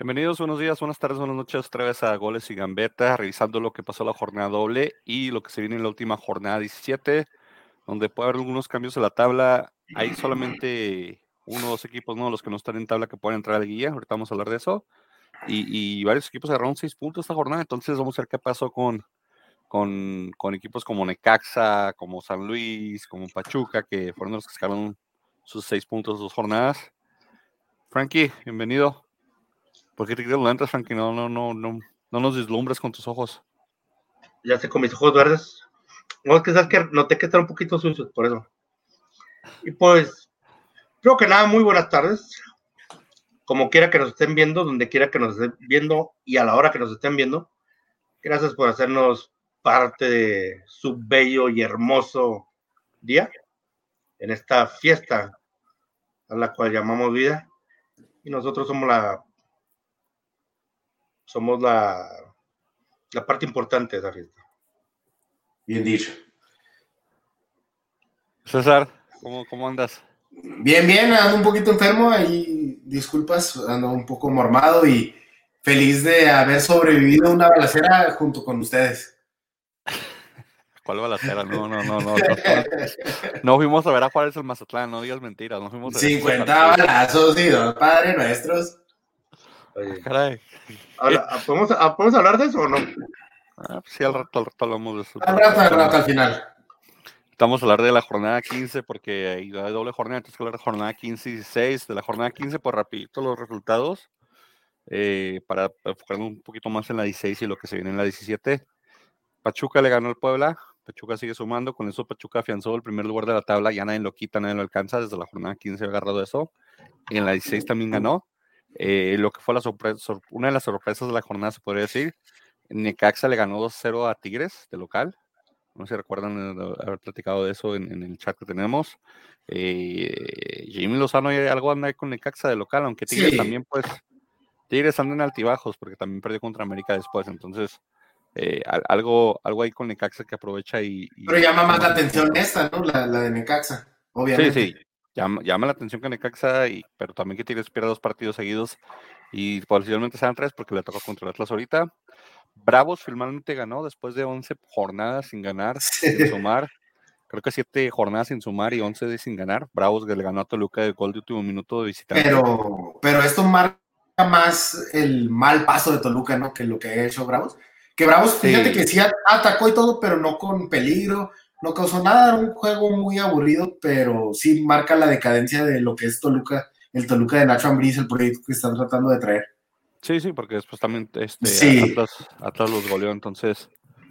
Bienvenidos, buenos días, buenas tardes, buenas noches, otra vez a Goles y Gambeta, revisando lo que pasó la jornada doble y lo que se viene en la última jornada 17, donde puede haber algunos cambios en la tabla. Hay solamente uno o dos equipos, ¿no? Los que no están en tabla que pueden entrar a la guía, ahorita vamos a hablar de eso. Y, varios equipos agarraron seis puntos esta jornada, entonces vamos a ver qué pasó con, con, con, equipos como Necaxa, como San Luis, como Pachuca, que fueron los que sacaron sus seis puntos dos jornadas. Frankie, bienvenido. ¿Por qué te quitas lentes, Frankie? No, no, no, no, no nos deslumbres con tus ojos. Ya sé, con mis ojos verdes. No, es que sabes que noté que están un poquito sucios, por eso. Y pues, creo que nada, muy buenas tardes. Como quiera que nos estén viendo, donde quiera que nos estén viendo y a la hora que nos estén viendo, gracias por hacernos parte de su bello y hermoso día en esta fiesta a la cual llamamos vida. Y nosotros somos la somos la, la parte importante de fiesta. Bien dicho. César, ¿cómo, cómo andas? Bien, bien, ando un poquito enfermo, ahí disculpas, ando un poco mormado y feliz de haber sobrevivido a una balacera junto con ustedes. ¿Cuál balacera? No, no, no, no. No, no fuimos a ver a Juárez el Mazatlán, no digas mentiras. No fuimos a 50 balazos y dos padres nuestros. Oye. Caray. Ahora, ¿podemos, ¿podemos, hablar de eso o no? Ah, pues sí, al rato, al rato hablamos de eso. Al rato, al rato, al final. Estamos a hablar de la jornada 15 porque hay doble jornada, entonces que hablar de jornada 15 y 16. De la jornada 15, pues rapidito los resultados. Eh, para enfocarnos un poquito más en la 16 y lo que se viene en la 17. Pachuca le ganó al Puebla, Pachuca sigue sumando, con eso Pachuca afianzó el primer lugar de la tabla, ya nadie lo quita, nadie lo alcanza, desde la jornada 15 ha agarrado eso. En la 16 también ganó. Eh, lo que fue la sorpresa, una de las sorpresas de la jornada, se podría decir, Necaxa le ganó 2-0 a Tigres de local. No sé si recuerdan haber platicado de eso en, en el chat que tenemos. Eh, Jimmy Lozano hay algo anda con Necaxa de local, aunque Tigres sí. también, pues, Tigres anda en altibajos porque también perdió contra América después. Entonces, eh, algo, algo ahí con Necaxa que aprovecha y. y Pero llama más la atención esta, ¿no? La, la de Necaxa, obviamente. Sí, sí. Llama, llama, la atención que Necaxa, y, pero también que Tigres pierda dos partidos seguidos y posiblemente sean tres porque le toca contra Atlas ahorita. Bravos finalmente ganó después de 11 jornadas sin ganar, sí. sin sumar. Creo que 7 jornadas sin sumar y 11 de sin ganar. Bravos que le ganó a Toluca de gol de último minuto de visitante. Pero, pero esto marca más el mal paso de Toluca, ¿no? Que lo que ha hecho Bravos. Que Bravos, fíjate sí. que sí atacó y todo, pero no con peligro, no causó nada, era un juego muy aburrido, pero sí marca la decadencia de lo que es Toluca, el Toluca de Nacho Ambriz, el proyecto que están tratando de traer. Sí, sí, porque después también este, sí. Atlas, Atlas, los goleó, entonces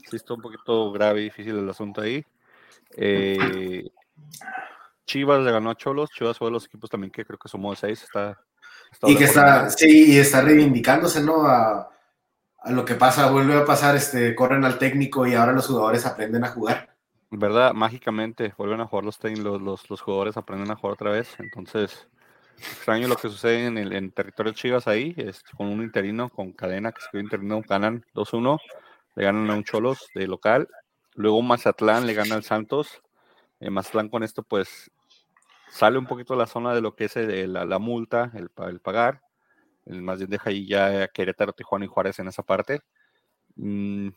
sí está un poquito grave y difícil el asunto ahí. Eh, Chivas le ganó a Cholos, Chivas fue de los equipos también que creo que sumó de seis, está, está y que está, sí, y está reivindicándose, ¿no? A, a lo que pasa, vuelve a pasar, este, corren al técnico y ahora los jugadores aprenden a jugar. ¿Verdad? Mágicamente vuelven a jugar los, los, los, los jugadores, aprenden a jugar otra vez. Entonces, extraño lo que sucede en el en territorio Chivas ahí, es, con un interino, con cadena, que se interino, ganan 2-1, le ganan a un Cholos de local. Luego Mazatlán le gana al Santos. Eh, Mazatlán con esto, pues, sale un poquito de la zona de lo que es el, la, la, multa, el, el pagar el más bien deja ahí ya Querétaro, Tijuana y Juárez en esa parte. Mm,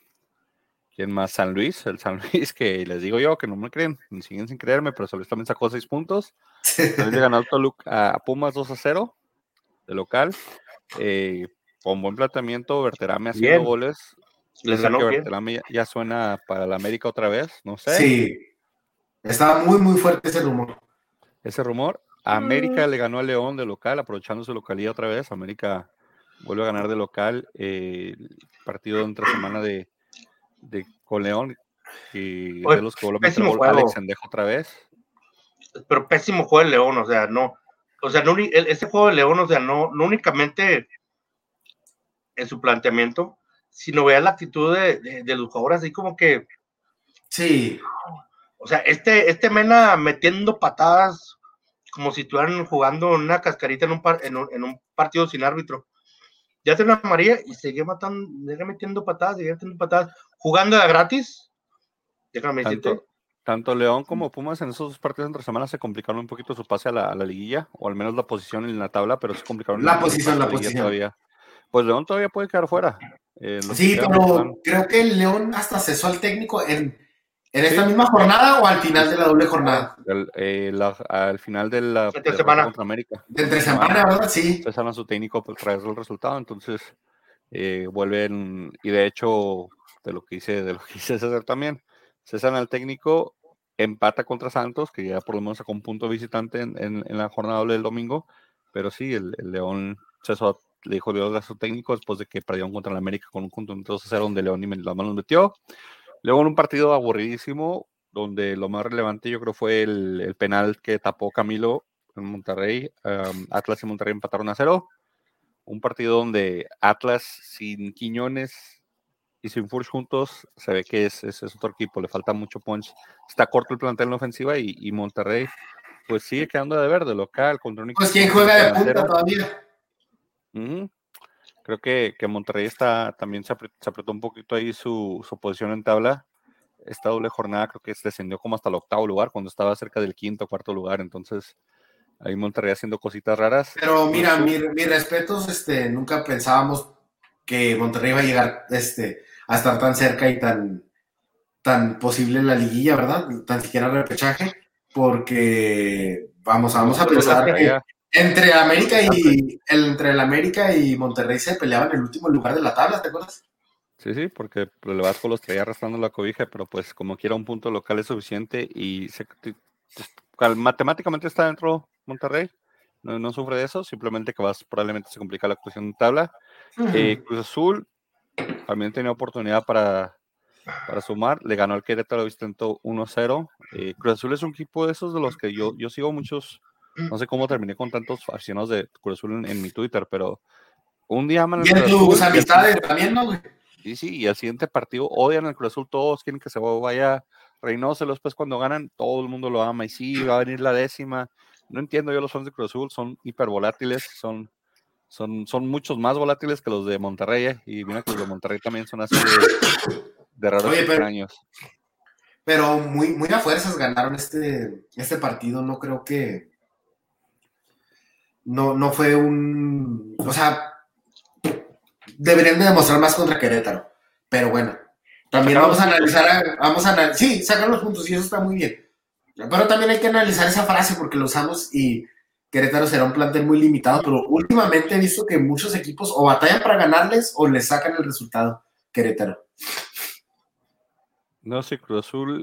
¿Quién más? San Luis, el San Luis, que les digo yo que no me creen, ni siguen sin creerme, pero San Luis también sacó seis puntos. También le ganó a, Toluca, a Pumas 2 a 0 de local. Eh, con buen planteamiento, Berterame haciendo bien. goles. Les ganó que Berterame ya, ya, suena para la América otra vez, no sé. Sí, estaba muy, muy fuerte ese rumor. Ese rumor, América le ganó a León de local, aprovechando su localidad otra vez. América vuelve a ganar de local. Eh, partido entre semana de, de con León. Y Oye, de los que volvió a Alex Sendejo otra vez. Pero pésimo juego de León, o sea, no. O sea, no, ese juego de León, o sea, no, no únicamente en su planteamiento, sino vea la actitud de, de, de los jugadores, así como que. Sí. O sea, este, este Mena metiendo patadas como si estuvieran jugando una cascarita en un, par, en un, en un partido sin árbitro. Ya tiene una María y sigue matando, sigue metiendo patadas, sigue metiendo patadas, jugando de gratis. Déjame tanto, tanto León como Pumas en esos dos partidos entre semanas se complicaron un poquito su pase a la, a la, liguilla, o al menos la posición en la tabla, pero se complicaron la posición, la posición. Todavía. Pues León todavía puede quedar fuera. Eh, sí, pero creo que el León hasta cesó al técnico en, en esta misma jornada o al final de la doble jornada. Eh, al final de la entre semana. contra América. De entre semana, ¿verdad? Sí. Cesaron a su técnico por traer el resultado, entonces eh, vuelven, y de hecho, de lo que hice, de lo que hice César también, cesan al técnico, empata contra Santos, que ya por lo menos sacó un punto visitante en, en, la jornada del domingo, pero sí, el, León cesó, le dijo León a su técnico después de que perdieron contra el América con un punto 2 0 donde León y la mano metió. Luego en un partido aburridísimo, donde lo más relevante yo creo fue el, el penal que tapó Camilo en Monterrey. Atlas y Monterrey empataron a cero. Un partido donde Atlas sin Quiñones y sin Furch juntos se ve que es, es, otro equipo, le falta mucho punch. Está corto el plantel en ofensiva y, y Monterrey pues sigue quedando de verde local contra un Pues quién juega de punta todavía. Creo que, que, Monterrey está, también se apretó, un poquito ahí su, su, posición en tabla. Esta doble jornada creo que descendió como hasta el octavo lugar, cuando estaba cerca del quinto o cuarto lugar. Entonces, ahí Monterrey haciendo cositas raras. Pero mira, mis mi respetos, este, nunca pensábamos que Monterrey iba a llegar este, a estar tan cerca y tan, tan posible en la liguilla, ¿verdad? Tan siquiera el repechaje, porque vamos, vamos a pensar que entre América y el, entre el América y Monterrey se peleaban en el último lugar de la tabla, ¿te acuerdas? Sí, sí, porque el Vasco los traía arrastrando la cobija, pero pues como quiera un punto local es suficiente y se, matemáticamente está dentro Monterrey, no, sufre de eso, simplemente que vas, probablemente se complica la cuestión de tabla. Eh, Cruz Azul también tenía oportunidad para, para sumar, le ganó al Querétaro Vicento 1-0. Eh, Cruz Azul es un equipo de esos de los que yo, yo sigo muchos, no sé cómo terminé con tantos aficionados de Cruz Azul en, mi Twitter, pero un día aman el tus amistades también, ¿no, güey? Sí, sí, y al siguiente partido odian al Cruz Azul, todos quieren que se vaya Reynoso, después cuando ganan, todo el mundo lo ama, y sí, va a venir la décima. No entiendo yo los fans de Cruz Azul, son hipervolátiles, son, son, son muchos más volátiles que los de Monterrey, ¿eh? y mira que los de Monterrey también son así de, raros Oye, pero, Pero muy, muy a fuerzas ganaron este, este partido, no creo que no, no fue un. O sea, deberían de demostrar más contra Querétaro. Pero bueno, también vamos a analizar, vamos a analizar, sí, sacar los puntos y eso está muy bien. Pero también hay que analizar esa frase porque lo usamos y Querétaro será un plantel muy limitado, pero últimamente he visto que muchos equipos o batallan para ganarles o les sacan el resultado Querétaro. No sé, Cruz Azul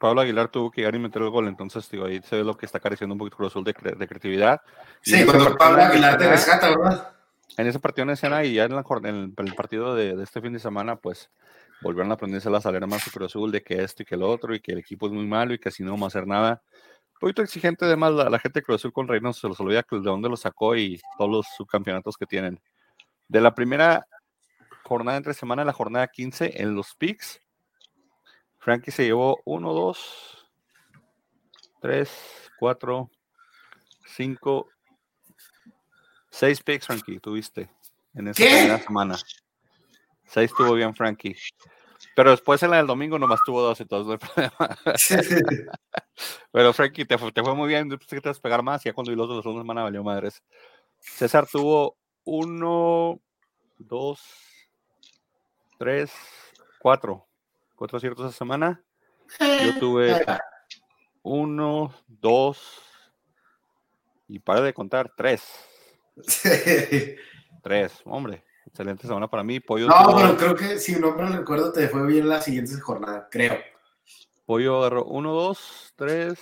Pablo Aguilar tuvo que llegar y meter el gol, entonces digo, ahí se ve lo que está careciendo un poquito Cruz Azul de, de creatividad. Sí, cuando Pablo Aguilar te rescata, ¿verdad? En ese partido en escena y ya en, el, partido de, este fin de semana, pues volvieron a aprenderse las alarmas de Cruz Azul de que esto y que el otro y que el equipo es muy malo y que así no vamos a hacer nada. Poquito exigente además la, la gente de Cruz Azul con Reynos se los olvida de dónde lo sacó y todos los subcampeonatos que tienen. De la primera jornada entre semana, la jornada 15 en los picks, Frankie se llevó 1, 2, 3, 4, 5, 6 picks, Frankie, tuviste en esa primera semana. 6 tuvo bien, Frankie. Pero después en la del domingo nomás tuvo dos, entonces no hay problema. Pero Frankie, te fue, te fue muy bien, pensé que te vas a pegar más, ya cuando vi los la segunda semana valió madres. César tuvo 1, 2, 3, 4 cuatro aciertos esa semana. Yo tuve uno, dos, y para de contar, tres. Tres, hombre. Excelente semana para mí. Pollo no, pero creo que si no me recuerdo, te fue bien la siguiente jornada, creo. Pollo agarró uno, dos, tres.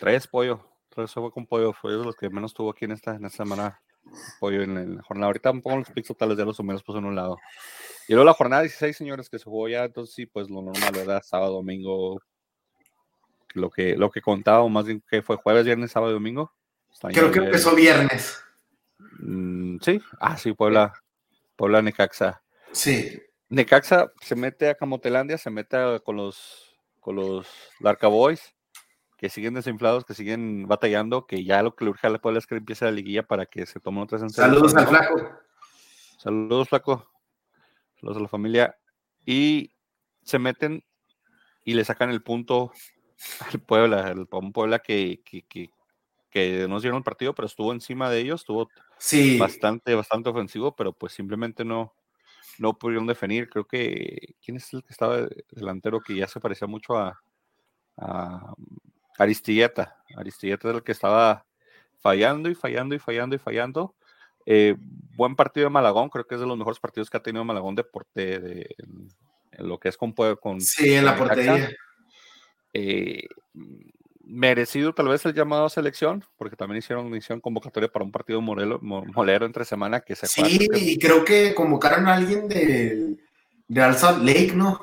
Tres pollo. Tres fue con pollo. Fue de los que menos tuvo aquí en esta, en esta semana. Pollo en la jornada. Ahorita un poco los picks totales de los menos pues en un lado. Y luego la jornada 16, señores, que se jugó ya, entonces sí, pues lo normal, ¿verdad? Sábado, domingo, lo que, lo que contaba, o más bien que fue jueves, viernes, sábado y domingo. Creo que empezó viernes. Mm, sí, ah, sí, Puebla, Puebla, Necaxa. Sí. Necaxa se mete a Camotelandia, se mete con los, con los Larca Boys, que siguen desinflados, que siguen batallando, que ya lo que le urge a la Puebla es que empiece la liguilla para que se tome otra Saludos al flaco. Saludos, flaco los de la familia, y se meten y le sacan el punto al Puebla, el Puebla que, que, que, que no dieron el partido, pero estuvo encima de ellos, estuvo Sí. bastante, bastante ofensivo, pero pues simplemente no, no pudieron definir. Creo que, ¿quién es el que estaba de- delantero que ya se parecía mucho a, a Aristilleta? Aristilleta es el que estaba fallando y fallando y fallando y fallando. Eh, buen partido de Malagón, creo que es de los mejores partidos que ha tenido Malagón de, porte- de- en, en lo que es con, con Sí, en la portería. Eh, merecido tal vez el llamado a selección, porque también hicieron, hicieron convocatoria para un partido morelo- mo- molero entre semana que se Sí, y creo que convocaron a alguien de, de Al Salt Lake, ¿no?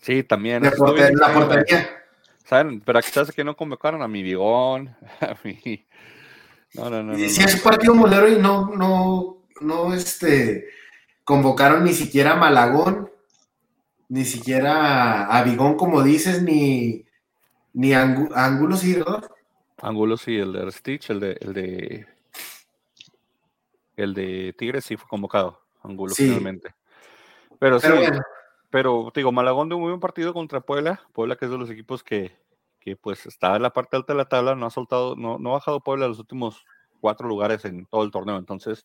Sí, también. De porter- bien la portería. ¿Saben? Pero sabes que no convocaron a mi Bigón, a mi... No, no, no. no, Y no. si es un partido molero y no, no, no, este, convocaron ni siquiera a Malagón, ni siquiera a Bigón, como dices, ni, ni Angulo, sí, ¿verdad? Angulo sí, el de Stitch, el de, el de... El de Tigres sí fue convocado, Angulo Sí. finalmente. Pero sí, Pero bueno, Pero, te digo, Malagón de un muy buen partido contra Puebla. Puebla, que es de los equipos que, que, pues está en la parte alta de la tabla, no ha soltado, no, no ha bajado Puebla a los últimos cuatro lugares en todo el torneo. Entonces,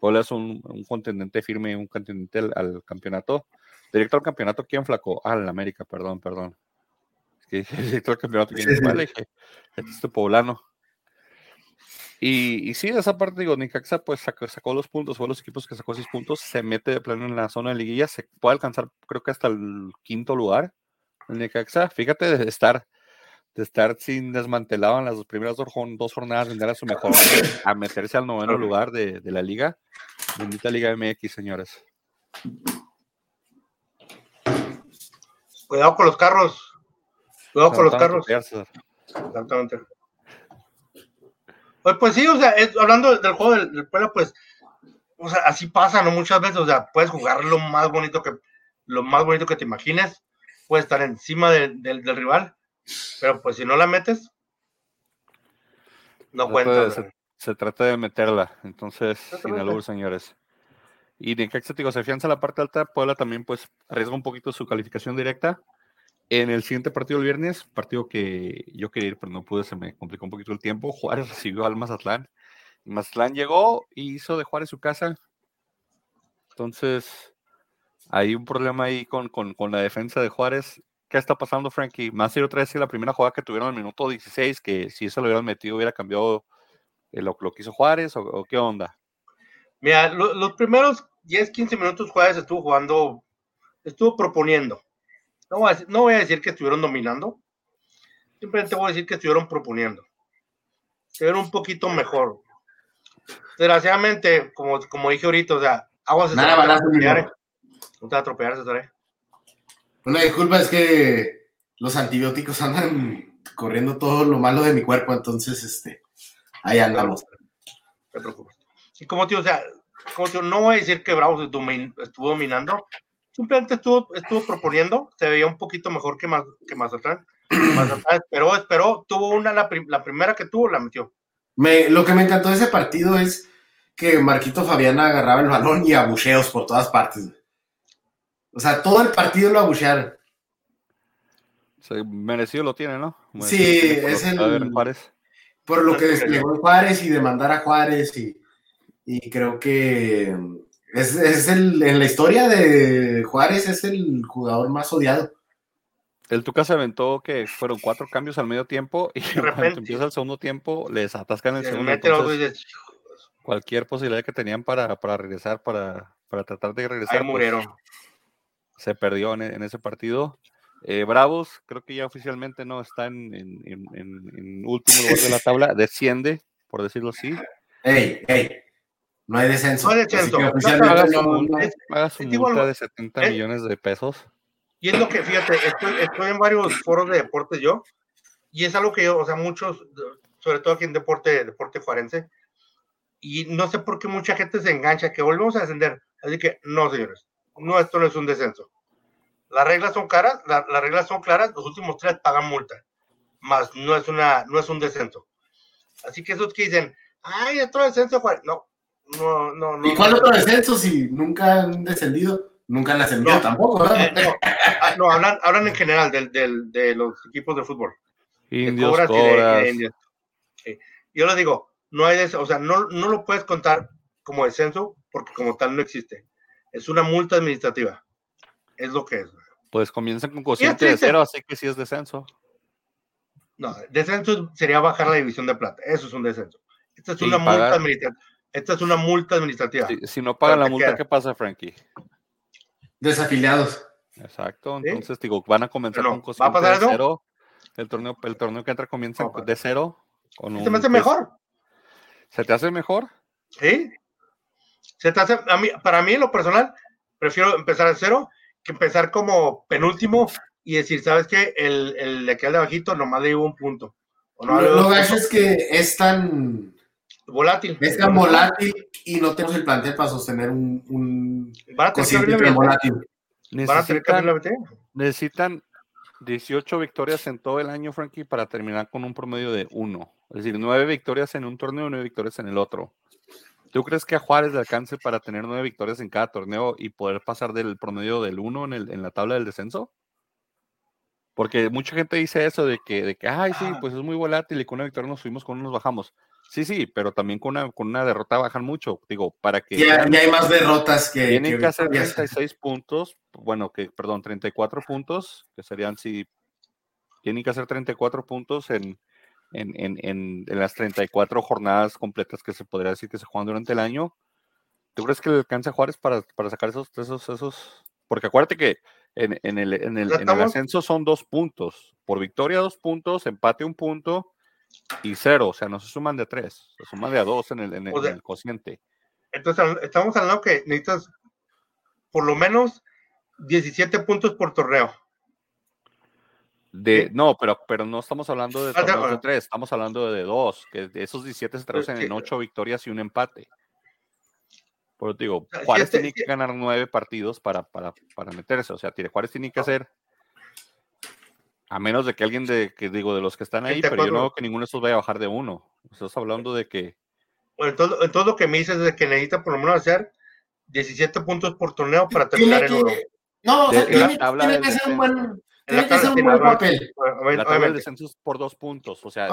Puebla es un, un contendiente firme, un contendiente al, al campeonato. Directo al campeonato, ¿quién flacó? Ah, el América, perdón, perdón. Es que directo al campeonato. Dije, este es tu poblano. Y, y sí, de esa parte, digo, Nicaxa pues sacó, sacó los puntos, fue los equipos que sacó seis puntos, se mete de plano en la zona de liguilla, se puede alcanzar creo que hasta el quinto lugar. El Nicaxa, fíjate de estar, de estar sin desmantelado en las dos primeras dos, dos jornadas, vender a su mejor a meterse al noveno lugar de, de la liga. Bendita Liga MX, señores. Cuidado con los carros. Cuidado con los carros. Exactamente. Pues, pues sí, o sea, es- hablando del juego del, del Puebla, pues, o sea, así pasa, ¿no? Muchas veces, o sea, puedes jugar lo más bonito que, lo más bonito que te imagines, puedes estar encima de- del- del rival, pero pues si no la metes, no cuenta. se, se trata de meterla, entonces, sin albur, señores. Y Necaxa, digo, se afianza la parte alta, Puebla también, pues, arriesga un poquito su calificación directa. En el siguiente partido el viernes, partido que yo quería ir, pero no pude, se me complicó un poquito el tiempo. Juárez recibió al Mazatlán. Mazatlán llegó y hizo de Juárez su casa. Entonces, hay un problema ahí con, con, con la defensa de Juárez. ¿Qué está pasando, Frankie? Más ir otra vez la primera jugada que tuvieron el minuto 16, que si eso lo hubieran metido hubiera cambiado eh, lo, lo que hizo Juárez o, qué onda. Mira, lo- los primeros 10, 15 minutos Juárez estuvo jugando, estuvo proponiendo. No voy, a, decir- no voy a decir que estuvieron dominando, simplemente voy a decir que estuvieron proponiendo. Estuvieron un poquito mejor. Desgraciadamente, como, como dije ahorita, o sea, aguas Nada, no te va a atropellar, eh. No te va a atropellar, César, eh. una disculpa es que los antibióticos andan corriendo todo lo malo de mi cuerpo, entonces, este, ahí andamos. No te preocupes. Y como digo, o sea, como digo, no voy a decir que Bravos estuvo dominando, simplemente estuvo, estuvo proponiendo, se veía un poquito mejor que, más, que Mazatlán. Mazatlán esperó, esperó, tuvo una, la, prim- la primera que tuvo, la metió. Me, lo que me encantó de ese partido es que Marquito Fabián agarraba el balón y abucheos por todas partes. O sea, todo el partido lo abuchearon. Merecido lo tiene, ¿no? Sí, tiene es el- en Juárez. Por lo que desplegó Juárez y demandar a Juárez y, y creo que es, es el, en la historia de Juárez es el jugador más odiado. El Tuca se aventó que fueron cuatro cambios al medio tiempo y cuando repente. empieza el segundo tiempo les atascan el Se segundo. entonces, cualquier posibilidad que tenían para, para regresar, para, para tratar de regresar, ahí pues, se perdió en, en ese partido. Eh, Bravos, creo que ya oficialmente no está en, en- en- en- en último lugar de la tabla, desciende, por decirlo así. Ey, ey, no hay descenso. No hay descenso. multa, es de 70 es- millones de pesos. Y es lo que, fíjate, estoy, estoy en varios foros de deportes yo, y es algo que yo, o sea, muchos, sobre todo aquí en deporte, deporte forense, y no sé por qué mucha gente se engancha que volvemos a descender. Así que, no, señores, no, esto no es un descenso. Las reglas son caras, la- las reglas son claras, los últimos tres pagan multa, más no es, una, no es un descenso. Así que esos que dicen, ay, otro descenso, Juárez", no, no, no, no. ¿Y cuál otro descenso si nunca han descendido? Nunca han ascendido No, tampoco, ¿verdad? Eh, no, ah, no, hablan, hablan en general del, del, de los equipos de fútbol. de Indios, cobras y de- de cobras. indios. Sí. Yo le digo, no hay, des- o sea, no, no lo puedes contar como descenso porque como tal no existe. Es una multa administrativa. Es lo que es. Pues comienzan con cociente de cero, así que sí es descenso. No, descenso sería bajar la división de plata. Eso es un descenso. Esta es una multa administrativa. Esta es una multa administrativa. Si, no pagan la multa, ¿qué pasa, Frankie? Desafiliados. Exacto. Entonces, digo, van a comenzar con cociente de cero. El torneo, el torneo que entra comienza de cero. Con ¿Se me hace mejor? ¿Se te hace mejor? Sí. Se te hace, a mí, para mí, en lo personal, prefiero empezar de cero que empezar como penúltimo y decir, ¿sabes qué? El, el de aquel de bajito nomás le dio un punto. no lo que es que es tan volátil. Es tan volátil y no tenemos el plantel para sostener un, un ¿Van a tener volátil. Necesitan, necesitan 18 victorias en todo el año, Frankie, para terminar con un promedio de uno. Es decir, nueve victorias en un torneo y nueve victorias en el otro. ¿Tú crees que a Juárez le alcance para tener nueve victorias en cada torneo y poder pasar del promedio del 1 en, en la tabla del descenso? Porque mucha gente dice eso de que, de que, ay, sí, pues es muy volátil y con una victoria nos subimos, con uno nos bajamos. Sí, sí, pero también con una, con una derrota bajan mucho. Digo, para que. Ya, hay más derrotas que. Tienen que, hacer 36 puntos, bueno, que, perdón, 34 puntos, que serían si. Tienen que hacer 34 puntos en, en, en, en, las 34 jornadas completas que se podría decir que se juegan durante el año. ¿Tú crees que le alcanza a Juárez para, para sacar esos, esos, esos? Porque acuérdate que en, en, el, en, el, en el ascenso son dos puntos. Por victoria, dos puntos, empate, un punto y cero. O sea, no se suman de tres, se suman de a dos en el, en el, cociente. Entonces, estamos hablando que necesitas por lo menos 17 puntos por torneo. De, no, pero, pero no estamos hablando de, ah, de tres, estamos hablando de dos, que de esos 17 se traducen en ocho victorias y un empate. Por eso digo, Juárez este tiene que ganar nueve partidos para, para, para meterse. O sea, Juárez tiene que hacer, a menos de que alguien de, que digo, de los que están ahí, pero yo no veo que ninguno de esos vaya a bajar de uno. Estás hablando de que. Bueno, entonces, lo que me dices es que necesita por lo menos hacer 17 puntos por torneo para terminar el uno. No, o sea, tiene, tiene que ser un buen tiene que ser un buen papel. La tabla de descensos por dos puntos. O sea,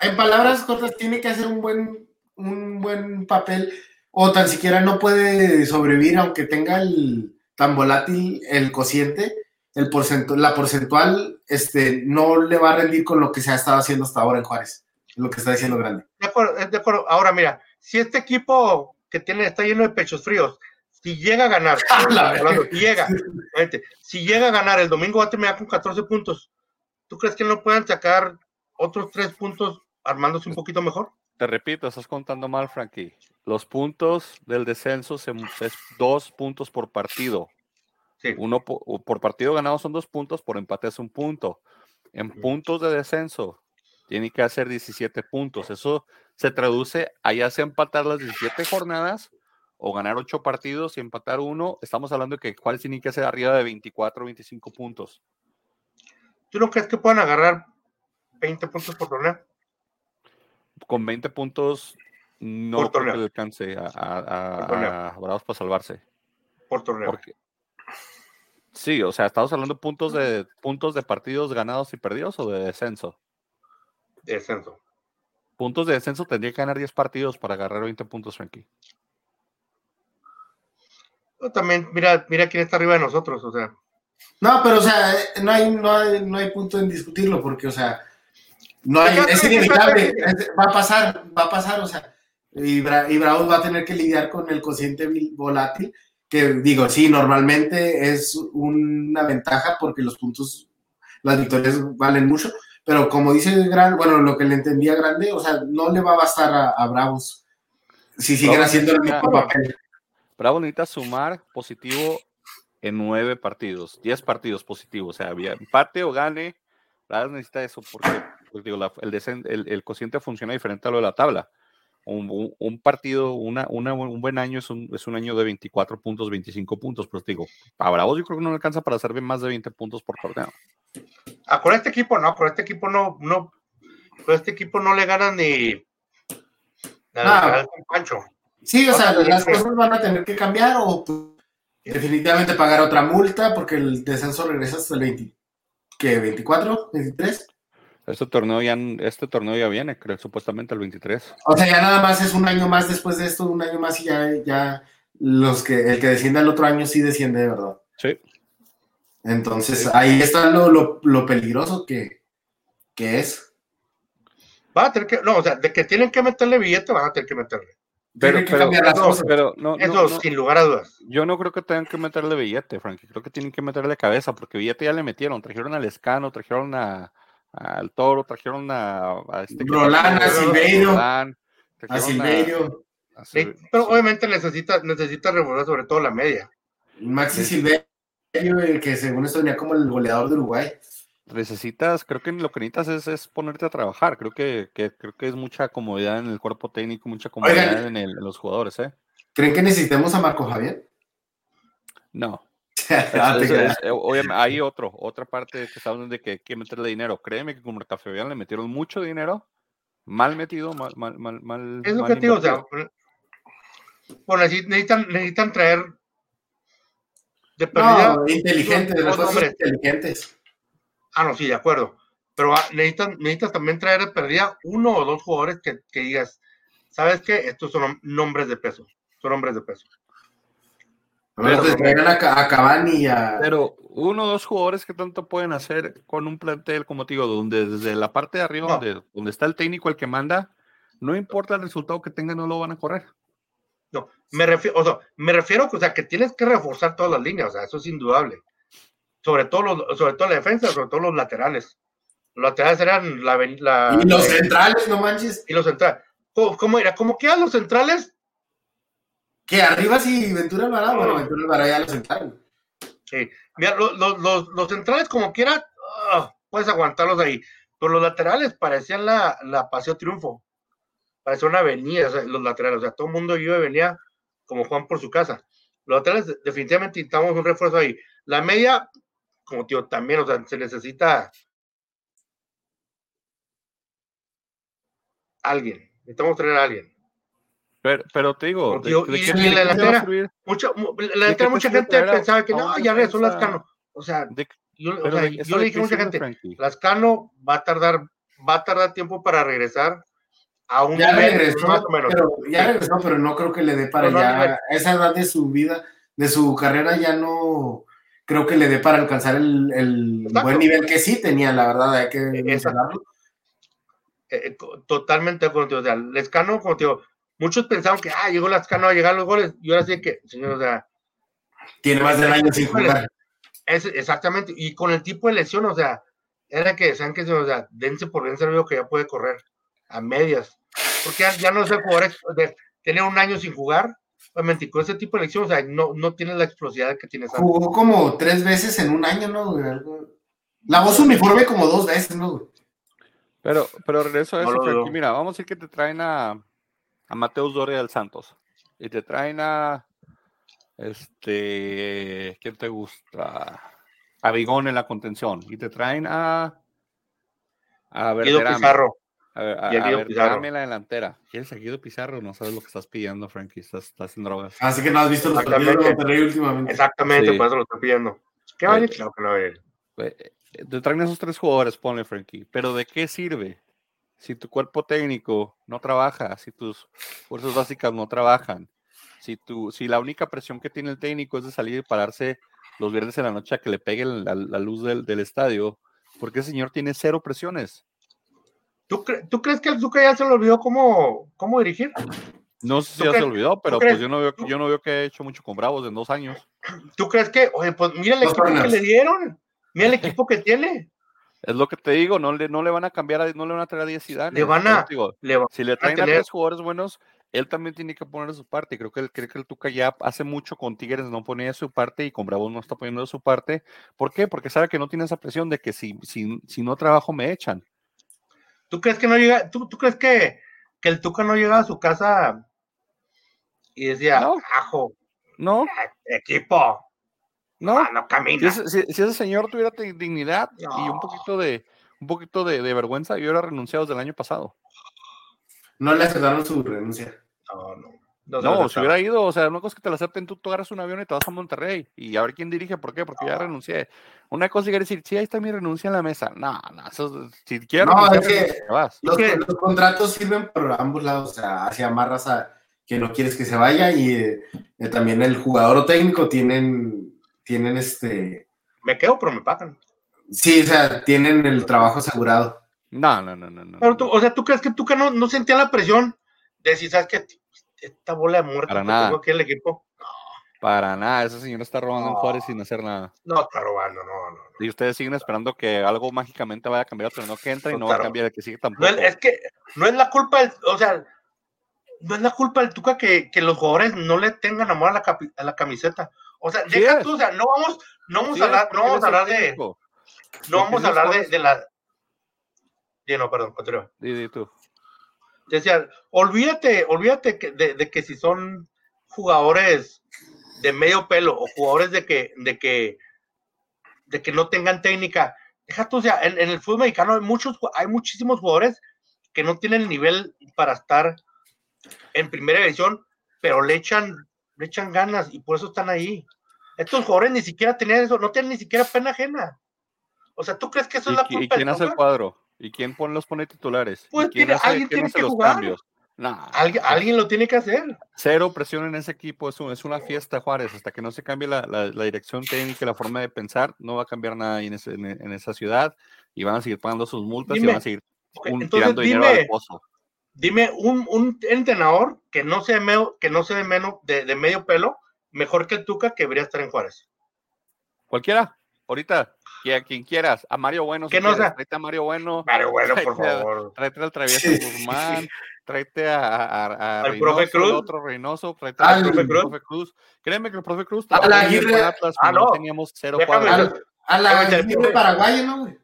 en, palabras cortas, tiene que hacer un buen, un buen papel. O tan siquiera no puede sobrevivir, aunque tenga el tan volátil el cociente, el porcentual, la porcentual este, no le va a rendir con lo que se ha estado haciendo hasta ahora en Juárez. Lo que está diciendo grande. De acuerdo, de acuerdo. Ahora, mira, si este equipo que tiene, está lleno de pechos fríos, si llega a ganar, si llega, si llega a ganar, el domingo va a terminar con 14 puntos. ¿Tú crees que no puedan sacar otros tres puntos armándose un poquito mejor? Te repito, estás contando mal, Frankie. Los puntos del descenso es dos puntos por partido. Uno por, partido ganado son dos puntos, por empate es un punto. En puntos de descenso, tiene que hacer 17 puntos. Eso se traduce a ya sea empatar las 17 jornadas o ganar ocho partidos y empatar uno, estamos hablando de que Juárez tiene que hacer arriba de 24 o 25 puntos. ¿Tú no crees que puedan agarrar 20 puntos por torneo? Con 20 puntos no creo que alcance a, a, Bravos para salvarse. Por torneo. Sí, o sea, estamos hablando de puntos de puntos de partidos ganados y perdidos o de descenso. De descenso. Puntos de descenso tendría que ganar 10 partidos para agarrar 20 puntos, Frankie también, mira, mira quién está arriba de nosotros, o sea. No, pero o sea, no hay, no hay, no hay punto en discutirlo, porque, o sea, no hay, es inevitable, va a pasar, va a pasar, o sea, y, Bravos va a tener que lidiar con el cociente volátil, que digo, sí, normalmente es una ventaja porque los puntos, las victorias valen mucho, pero como dice Gran, bueno, lo que le entendía Grande, o sea, no le va a bastar a, Bravos si siguen haciendo el mismo papel. Bravo necesita sumar positivo en nueve partidos, diez partidos positivos, o sea, había empate o gane, Bravo necesita eso porque pues, digo, el, el, cociente funciona diferente a lo de la tabla. Un, partido, una, un buen año es un, es un año de 24 puntos, 25 puntos, pero digo, a Bravo yo creo que no alcanza para hacer más de 20 puntos por torneo. Ah, con este equipo no, con este equipo no, no, con este equipo no le ganan ni nada, Pancho. Sí, o sea, las cosas van a tener que cambiar o pues, definitivamente pagar otra multa porque el descenso regresa hasta el 20, ¿qué? ¿24? ¿23? Este torneo ya, este torneo ya viene, creo, supuestamente el 23. O sea, ya nada más es un año más después de esto, un año más y ya, ya los que, el que descienda el otro año sí desciende de verdad. Sí. Entonces, ahí está lo, lo, lo peligroso que, que es. Va a tener que, no, o sea, de que tienen que meterle billete, van a tener que meterle. Pero, que pero, cambiar las no, cosas. pero no, no, Eso no, sin lugar a dudas. yo no creo que tengan que meterle billete, Frankie. Creo que tienen que meterle cabeza, porque billete ya le metieron. Trajeron al Escano, trajeron a, al Toro, trajeron a, a este. Rolán, a Silveiro, A trajeron Silverio, a Sí, Sil- pero obviamente necesita, necesita reforzar sobre todo la media. Maxi Silverio, el que según esto venía como el goleador de Uruguay. necesitas, creo que lo que necesitas es, es ponerte a trabajar. Creo que, que- creo que es mucha comodidad en el cuerpo técnico, mucha comodidad Oigan. en, el- en los jugadores, ¿eh? ¿Creen que necesitemos a Marco Javier? No. Es- es- eh, obviamente, hay otro, otra parte que está hablando de que hay que meterle dinero. Créeme que con Café le metieron mucho dinero, mal metido, mal, mal, mal, mal. Es lo mal que te digo, o sea, bueno, necesi- necesitan, necesitan traer de perdida. No, inteligentes, dos refuerzos nombres. inteligentes. Ah, no, sí, de acuerdo. Pero ah, necesitan, necesitas también traer de perdida uno o dos jugadores que, que digas, ¿sabes qué? Estos son nom- nombres de peso. Son nombres de peso. Pero te traigan a, Ca- a Cavani y a. Pero uno o dos jugadores que tanto pueden hacer con un plantel, como te digo, donde desde la parte de arriba, No. donde, donde está el técnico, el que manda, no importa el resultado que tenga, no lo van a correr. No, me refiero, o sea, me refiero o sea, que tienes que reforzar todas las líneas, o sea, eso es indudable. Sobre todo, los, sobre todo la defensa, sobre todo los laterales. Los laterales eran la, la- Y los la- centrales, no manches. y los centrales. ¿Cómo, cómo era? ¿Cómo quedan los centrales? Que arriba sí, Ventura Alvarado, bueno, Ventura Alvarado ya los centrales. Sí. Mira, los, los, centrales, como quiera, ah, puedes aguantarlos ahí. Pero los laterales parecían la, la Paseo Triunfo. Parecía una avenida, o sea, los laterales. O sea, todo el mundo iba y venía como Juan por su casa. Los laterales, de- definitivamente necesitamos un refuerzo ahí. La media, como tío, también, o sea, se necesita alguien. Necesitamos traer a alguien. Pero, pero te digo, ¿de, de y- qué- y de la delantera? Mucha, mu- la delantera, mucha gente pensaba que no, ya regresó? Lascano. O sea, ¿De- yo, o sea, de- yo le dije a mucha gente, Frankie? Lascano va a tardar, va a tardar tiempo para regresar a un Ya nivel regresó, más o menos. pero, ya regresó, pero no creo que le dé para no, ya. a esa edad de su vida, de su carrera, ya no creo que le dé para alcanzar el, buen nivel que sí tenía, la verdad, hay que Exacto. mencionarlo. Eh, eh, totalmente contigo. O sea, Lescano, digo, muchos pensaban que, ah, llegó Lescano a llegar a los goles. Y ahora sí que, señor, o sea, Tiene más de un año sin jugar. es exactamente. Y con el tipo de lesión, o sea, era que, ¿saben que O sea, dense por bien servido que ya puede correr a medias. Porque ya, ya no es el jugador de tener un año sin jugar. Obviamente, con ese tipo de lesión, o sea, no, no tiene la explosividad que tienes antes. Jugó como tres veces en un año, ¿no? Lavó su uniforme como dos veces, ¿no? Pero, pero regreso a No eso, Frankie. veo. Mira, vamos a decir que te traen a, a Mateus Doria del Santos. Y te traen a. Este. ¿Quién te gusta? A Bigón en la contención. Y te traen a. A Verderame. Pizarro. A, a, y a a Verderame en la delantera. ¿Quieres a Guido Pizarro? No sabes lo que estás pidiendo, Frankie. Estás, estás en drogas. Así que no has visto los partidos de Exactamente. Monterrey últimamente. Exactamente, Sí. por eso lo estoy pidiendo. ¿Qué a? Eh, Claro que no a. Eh, eh, Te traen esos tres jugadores, ponle Frankie. Pero ¿de qué sirve? Si tu cuerpo técnico no trabaja, si tus fuerzas básicas no trabajan, si, tu, si la única presión que tiene el técnico es de salir y pararse los viernes en la noche a que le pegue la, la luz del, del estadio, porque ese señor tiene cero presiones. ¿Tú, cre- tú crees que el Zucca ya se le olvidó cómo, cómo dirigir? No sé si ¿Tú ya se crees- olvidó, pero crees- pues yo no, veo, yo no veo que haya hecho mucho con Bravos en dos años. ¿Tú crees que, oye, pues mira el equipo que le dieron? Mira el equipo que tiene. Es lo que te digo, no le, no le van a cambiar, a- no le van a traer a 10 Zidane. Le van a- Digo, Le va- si le traen a tres jugadores buenos, él también tiene que poner de su parte. Creo que, el, creo que el Tuca ya hace mucho con Tigres no ponía de su parte y con Bravos no está poniendo de su parte. ¿Por qué? Porque sabe que no tiene esa presión de que si, si, si no trabajo me echan. ¿Tú crees que no llega, tú, tú crees que, que el Tuca no llega a su casa y decía, No. ajo, No, equipo, no. ah, no Si camina? ese, si- si ese señor tuviera di- dignidad y un poquito de un poquito de, de vergüenza, yo hubiera renunciado desde el año pasado. No le aceptaron su renuncia. No, no. No, si hubiera ido, o sea, una cosa que te la acepten, tú, tú agarras un avión y te vas a Monterrey y a ver quién dirige, ¿por qué? Porque ya renuncié. Una cosa es decir, sí, ahí está mi renuncia en la mesa. No, no, eso, si quieres no, es que los, los, contratos sirven por ambos lados, o sea, hacia amarras a que no quieres que se vaya y eh, también el jugador o técnico tienen, tienen este... Me quedo, pero me pagan. Sí, o sea, tienen el trabajo asegurado. No, no, no, no. no. Pero tú, o sea, ¿tú crees que tú que no, no sentía la presión de si sabes que esta bola de muerte Para nada. tengo aquí el equipo? Para nada, ese señor está robando en Juárez sin hacer nada. No está robando, no, no. Y ustedes siguen esperando que algo mágicamente vaya a cambiar, pero no que entra y no, va a cambiar el que sigue tampoco. No es, es, que no es la culpa, del, o sea, no es la culpa del Tuca que, que los jugadores no le tengan amor a la, capi, a la camiseta. O sea, Sí deja tú, o sea, no vamos, no vamos Sí, a hablar, no vamos a hablar de, técnico. no vamos a hablar de, de la, sí, no, perdón, continúa. Tú. Decía, olvídate, olvídate que, de, de que si son jugadores de medio pelo o jugadores de que, de que, de que no tengan técnica. Deja tú, o sea, en, en el fútbol mexicano hay muchos, hay muchísimos jugadores que no tienen el nivel para estar en primera división, pero le echan, le echan ganas y por eso están ahí. Estos jugadores ni siquiera tenían eso, no tienen ni siquiera pena ajena. O sea, ¿tú crees que eso ¿Y, es la y culpa del quién hace el cuadro? ¿Y quién pone, los pone titulares? ¿Y Pues quién tiene- hace, alguien quién tiene hace que los jugar. cambios? Nah, Alguien, alguien lo tiene que hacer. Cero presión en ese equipo, es, un- es una fiesta, Juárez. Hasta que no se cambie la, la- la dirección técnica, la forma de pensar, no va a cambiar nada en, ese- en- en esa ciudad y van a seguir pagando sus multas y van a seguir Ok, un- entonces tirando dinero al pozo. Dime un, un entrenador que no sea medio, que no sea de menos de, de medio pelo, mejor que el Tuca que debería estar en Juárez. Cualquiera, ahorita, que a quien quieras, a Mario Bueno, si Que no quieres, sea- tráete a Mario Bueno, Pero bueno, por a- favor. tráete al travieso. Guzmán, tráete a, a, a Al Reynoso, profe el Cruz. otro Reynoso, tráete Al profe Cruz. Cruz. Cruz. Créeme que el profe Cruz trabajó bien Aguirre. Atlas Ah, cuando no. teníamos cero Déjame cuadros. a la profe. paraguayo, ¿no, güey?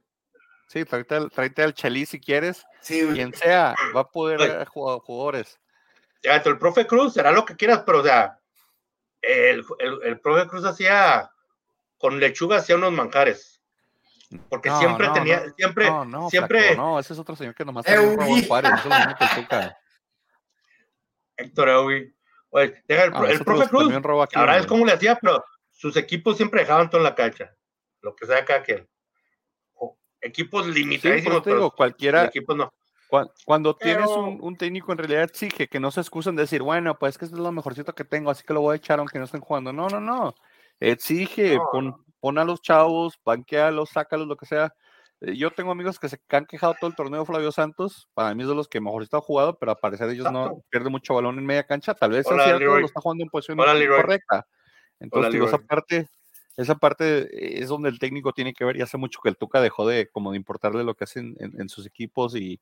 Sí, tráete al, tráete al Chelí si quieres, Sí, quien sea, va a poder jugar jugadores. Ya, el profe Cruz será lo que quieras, pero o sea, el, el, el profe Cruz hacía con lechuga hacía unos manjares. Porque No, siempre no, tenía, no, siempre, No, no, siempre, flaco, no, ese es otro señor que nomás Uy. Juárez, eso es lo que el Tuca. Héctor Ewi. Oye, deja el, Ah, el profe Cruz, ahora es como le hacía, pero sus equipos siempre dejaban todo en la cancha. Lo que sea cada quien. Equipos Sí, limitadísimos, te pero digo, cualquiera, equipos no. Cuan- Cuando tienes Pero- un, un técnico en realidad exige que no se excusen de decir, bueno, pues que esto es lo mejorcito que tengo, así que lo voy a echar aunque no estén jugando. No, no, no. Exige, No, pon, a los chavos, banquealos, sácalos, lo que sea. Eh, Yo tengo amigos que se que han quejado todo el torneo Flavio Santos. Para mí es de los que mejorcito ha jugado, pero a parecer ellos no pierden mucho balón en media cancha. Tal vez Hola, es cierto, Leroy. lo está jugando en posición Hola, correcta. Entonces, digo, esa parte, esa parte es donde el técnico tiene que ver. Y hace mucho que el Tuca dejó de como de importarle lo que hacen en, sus equipos y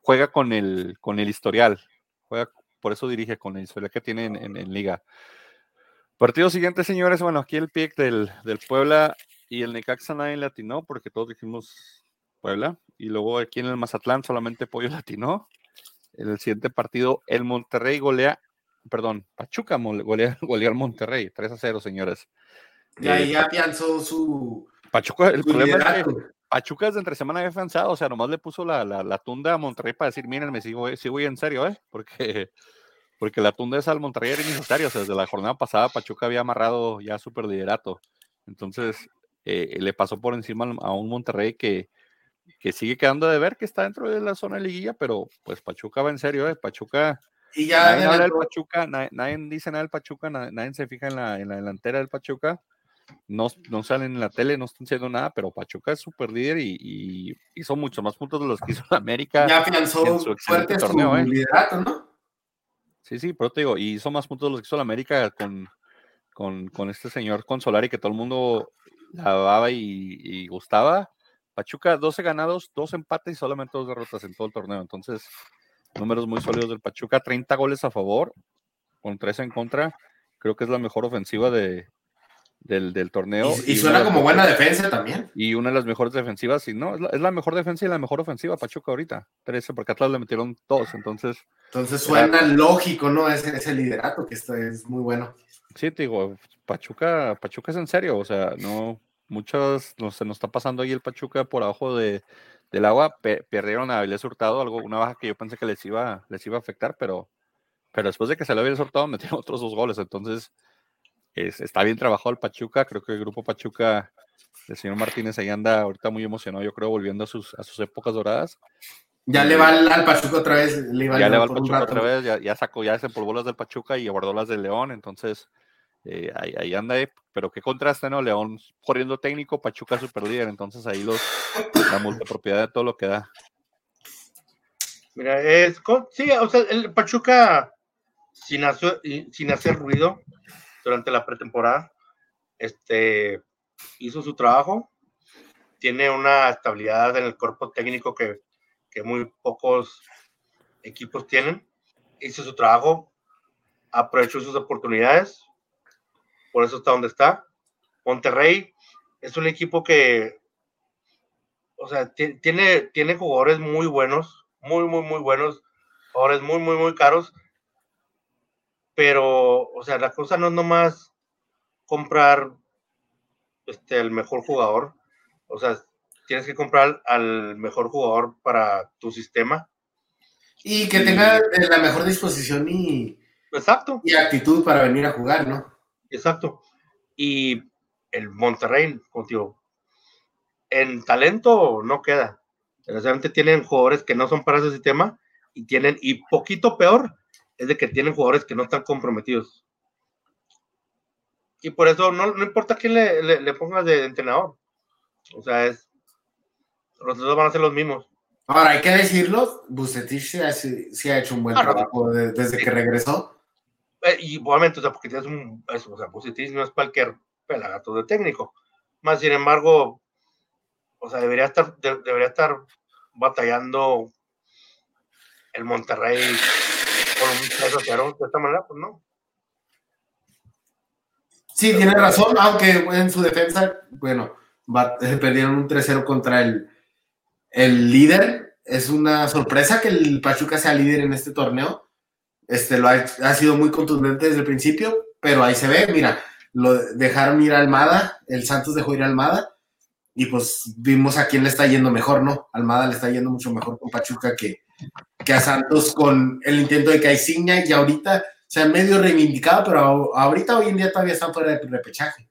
juega con el, con el historial. Juega, por eso dirige con el historial que tiene en, en- liga. Partido siguiente, señores. Bueno, aquí el pick del, del Puebla y el Necaxa nadie latinó porque todos dijimos Puebla. Y luego aquí en el Mazatlán solamente Pollo latinó. En el siguiente partido, el Monterrey golea, perdón, Pachuca golea, golea al Monterrey, 3 a 0, señores. Y ahí Eh, ya afianzó su, Pachuca, el su problema es que. Pachuca desde entre semana había avanzado, o sea, nomás le puso la, la, la tunda a Monterrey para decir, miren, me sigo, sigo en serio, ¿eh? Porque, porque la tunda esa al Monterrey era innecesaria, o sea, desde la jornada pasada Pachuca había amarrado ya súper liderato. Entonces, eh, le pasó por encima a un Monterrey que, que sigue quedando de ver que está dentro de la zona de liguilla, pero pues Pachuca va en serio, ¿eh? Pachuca, Y ya nadie habla del adelantó. Pachuca, nadie, nadie dice nada del Pachuca, na- nadie, se fija en la, en la delantera del Pachuca no, no salen en la tele, no están haciendo nada, pero Pachuca es súper líder y, y hizo mucho más puntos de los que hizo América. ya afianzó su fuerte torneo, su ¿eh? liderato, ¿no? Sí, sí, pero te digo, y hizo más puntos de los que hizo la América con, con, con este señor Consolari que todo el mundo lavaba y, y gustaba. Pachuca, 12 ganados, 2 empates y solamente 2 derrotas en todo el torneo. Entonces, números muy sólidos del Pachuca, 30 goles a favor, con 3 en contra. Creo que es la mejor ofensiva de, del, del torneo. Y, suena como buena defensa también. y una de las mejores defensivas, y no, es la, es la mejor defensa y la mejor ofensiva Pachuca ahorita. 13, porque Atlas le metieron dos, entonces, Entonces suena lógico, ¿no? Ese, ese liderato que esto es muy bueno. sí, te digo, Pachuca, Pachuca es en serio, o sea, no, muchos, no, se nos está pasando ahí el Pachuca por abajo de, del agua, Pe- perdieron a Avilés Hurtado, algo, una baja que yo pensé que les iba, les iba a afectar, pero, pero después de que se le había soltado, metió otros dos goles. Entonces, está bien trabajado el Pachuca. Creo que el grupo Pachuca, el señor Martínez ahí anda ahorita muy emocionado, yo creo, volviendo a sus, a sus épocas doradas. Ya le va al, Pachuca otra vez. ya le va al Pachuca otra vez, ya, sacó, ya se empolvó las del Pachuca y guardó las del León. Entonces, eh, ahí, anda, eh, pero qué contraste, ¿no? León corriendo técnico, Pachuca super líder, entonces ahí los, la multipropiedad de todo lo que da. Mira, es, sí, o sea, el Pachuca, sin hacer, sin hacer ruido durante la pretemporada, este, hizo su trabajo, tiene una estabilidad en el cuerpo técnico que, que muy pocos equipos tienen, hizo su trabajo, aprovechó sus oportunidades, por eso está donde está. Monterrey es un equipo que, o sea, tiene, tiene jugadores muy buenos, muy, muy, muy buenos, jugadores muy, muy, muy caros, pero, o sea, la cosa no es nomás comprar este, el mejor jugador, o sea, tienes que comprar al mejor jugador para tu sistema. Y que tenga la mejor disposición y, Exacto. y actitud para venir a jugar, ¿no? Exacto. Y el Monterrey, contigo, en talento no queda. Desgraciadamente tienen jugadores que no son para ese sistema y tienen, y poquito peor, es de que tienen jugadores que no están comprometidos. Y por eso no, importa quién le, pongas de, entrenador. O sea, es, los dos van a ser los mismos. Ahora, hay que decirlo, Bucetich sí ha, hecho un buen trabajo desde que regresó. Eh, y igualmente, o sea, porque tienes un, o sea, positivismo no es cualquier pelagato de técnico. Más sin embargo, o sea, debería estar, debería estar batallando el Monterrey con un 3 0 de esta manera, pues no. Sí, tiene razón, aunque en su defensa, bueno, perdieron un 3-0 contra el, el líder. Es una sorpresa que el Pachuca sea líder en este torneo este, lo ha, sido muy contundente desde el principio, pero ahí se ve, mira, lo dejaron ir a Almada, el Santos dejó ir a Almada, y pues vimos a quién le está yendo mejor, ¿no? Almada le está yendo mucho mejor con Pachuca que, que a Santos con el intento de Caiciña y ahorita se ha medio reivindicado, pero ahorita hoy en día todavía están fuera de repechaje.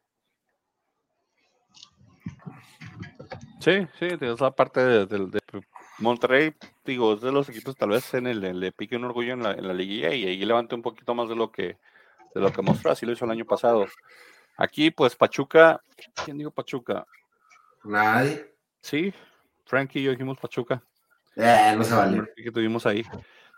Sí, sí, esa parte del de, Monterrey, digo, es de los equipos tal vez en el, le pique un orgullo en la, en la liguilla y ahí levante un poquito más de lo que de lo que mostró, así lo hizo el año pasado. Aquí, pues Pachuca, ¿quién dijo Pachuca? Nadie. Sí, Frankie y yo dijimos Pachuca. Eh, no se vale. Que tuvimos ahí.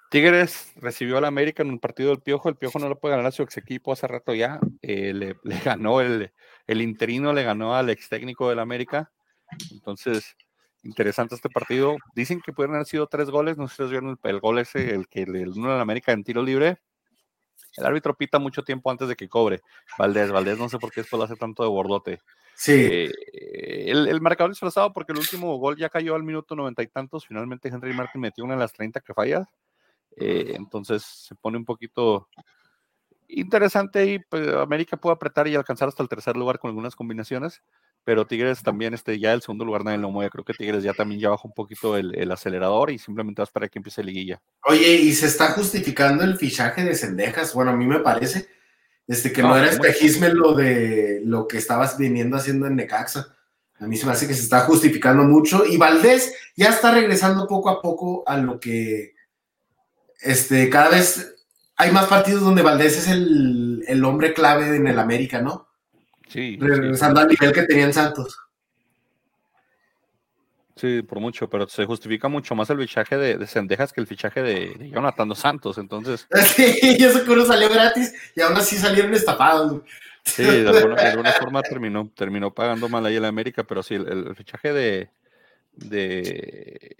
Tigres recibió al América en un partido del Piojo. El Piojo no lo puede ganar a su ex equipo hace rato ya. Eh, le, le, ganó el, el interino, le ganó al ex técnico del América. Entonces, interesante este partido. Dicen que pueden haber sido tres goles, no sé si vieron el, gol ese, el que el uno en América en tiro libre. El árbitro pita mucho tiempo antes de que cobre. Valdés, Valdés, no sé por qué después lo hace tanto de bordote. Sí. Eh, el, el, marcador disfrazado porque el último gol ya cayó al minuto noventa y tantos. Finalmente Henry Martin metió una de las 30 que falla. Eh, entonces se pone un poquito interesante y pues, América puede apretar y alcanzar hasta el tercer lugar con algunas combinaciones pero Tigres también, este, ya el segundo lugar nadie lo mueve. Creo que Tigres ya también ya bajó un poquito el, acelerador y simplemente va a esperar que empiece liguilla. Oye, y se está justificando el fichaje de Cendejas. Bueno, a mí me parece este, que no, era espejisme lo de lo que estabas viniendo haciendo en Necaxa. A mí se me hace que se está justificando mucho. Y Valdés ya está regresando poco a poco a lo que este, cada vez hay más partidos donde Valdés es el, el hombre clave en el América, ¿no? Sí. Regresando al nivel que tenían Santos. Sí, por mucho, pero se justifica mucho más el fichaje de, de Sendejas que el fichaje de, Jonathan dos Santos, entonces. Sí, eso que uno salió gratis y aún así salieron estafados. Sí, de alguna, forma terminó, terminó pagando mal ahí el América, pero sí, el, fichaje de, de,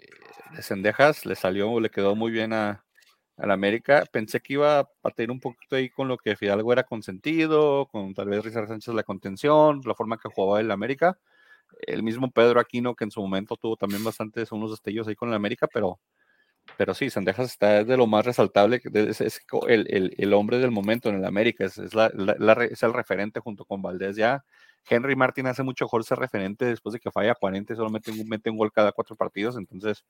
de Sendejas le salió, le quedó muy bien a, al América. Pensé que iba a tener un poquito ahí con lo que Fidalgo era consentido, con tal vez Rizar Sánchez la contención, la forma que jugaba el América. El mismo Pedro Aquino, que en su momento tuvo también bastantes unos destellos ahí con el América, pero pero sí, Sandejas está de lo más resaltable, es, es el, el, el, hombre del momento en el América, es, es, la, es, el referente junto con Valdés ya. Henry Martin hace mucho ese referente después de que falla 40 y solo mete un, mete un gol cada cuatro partidos, entonces...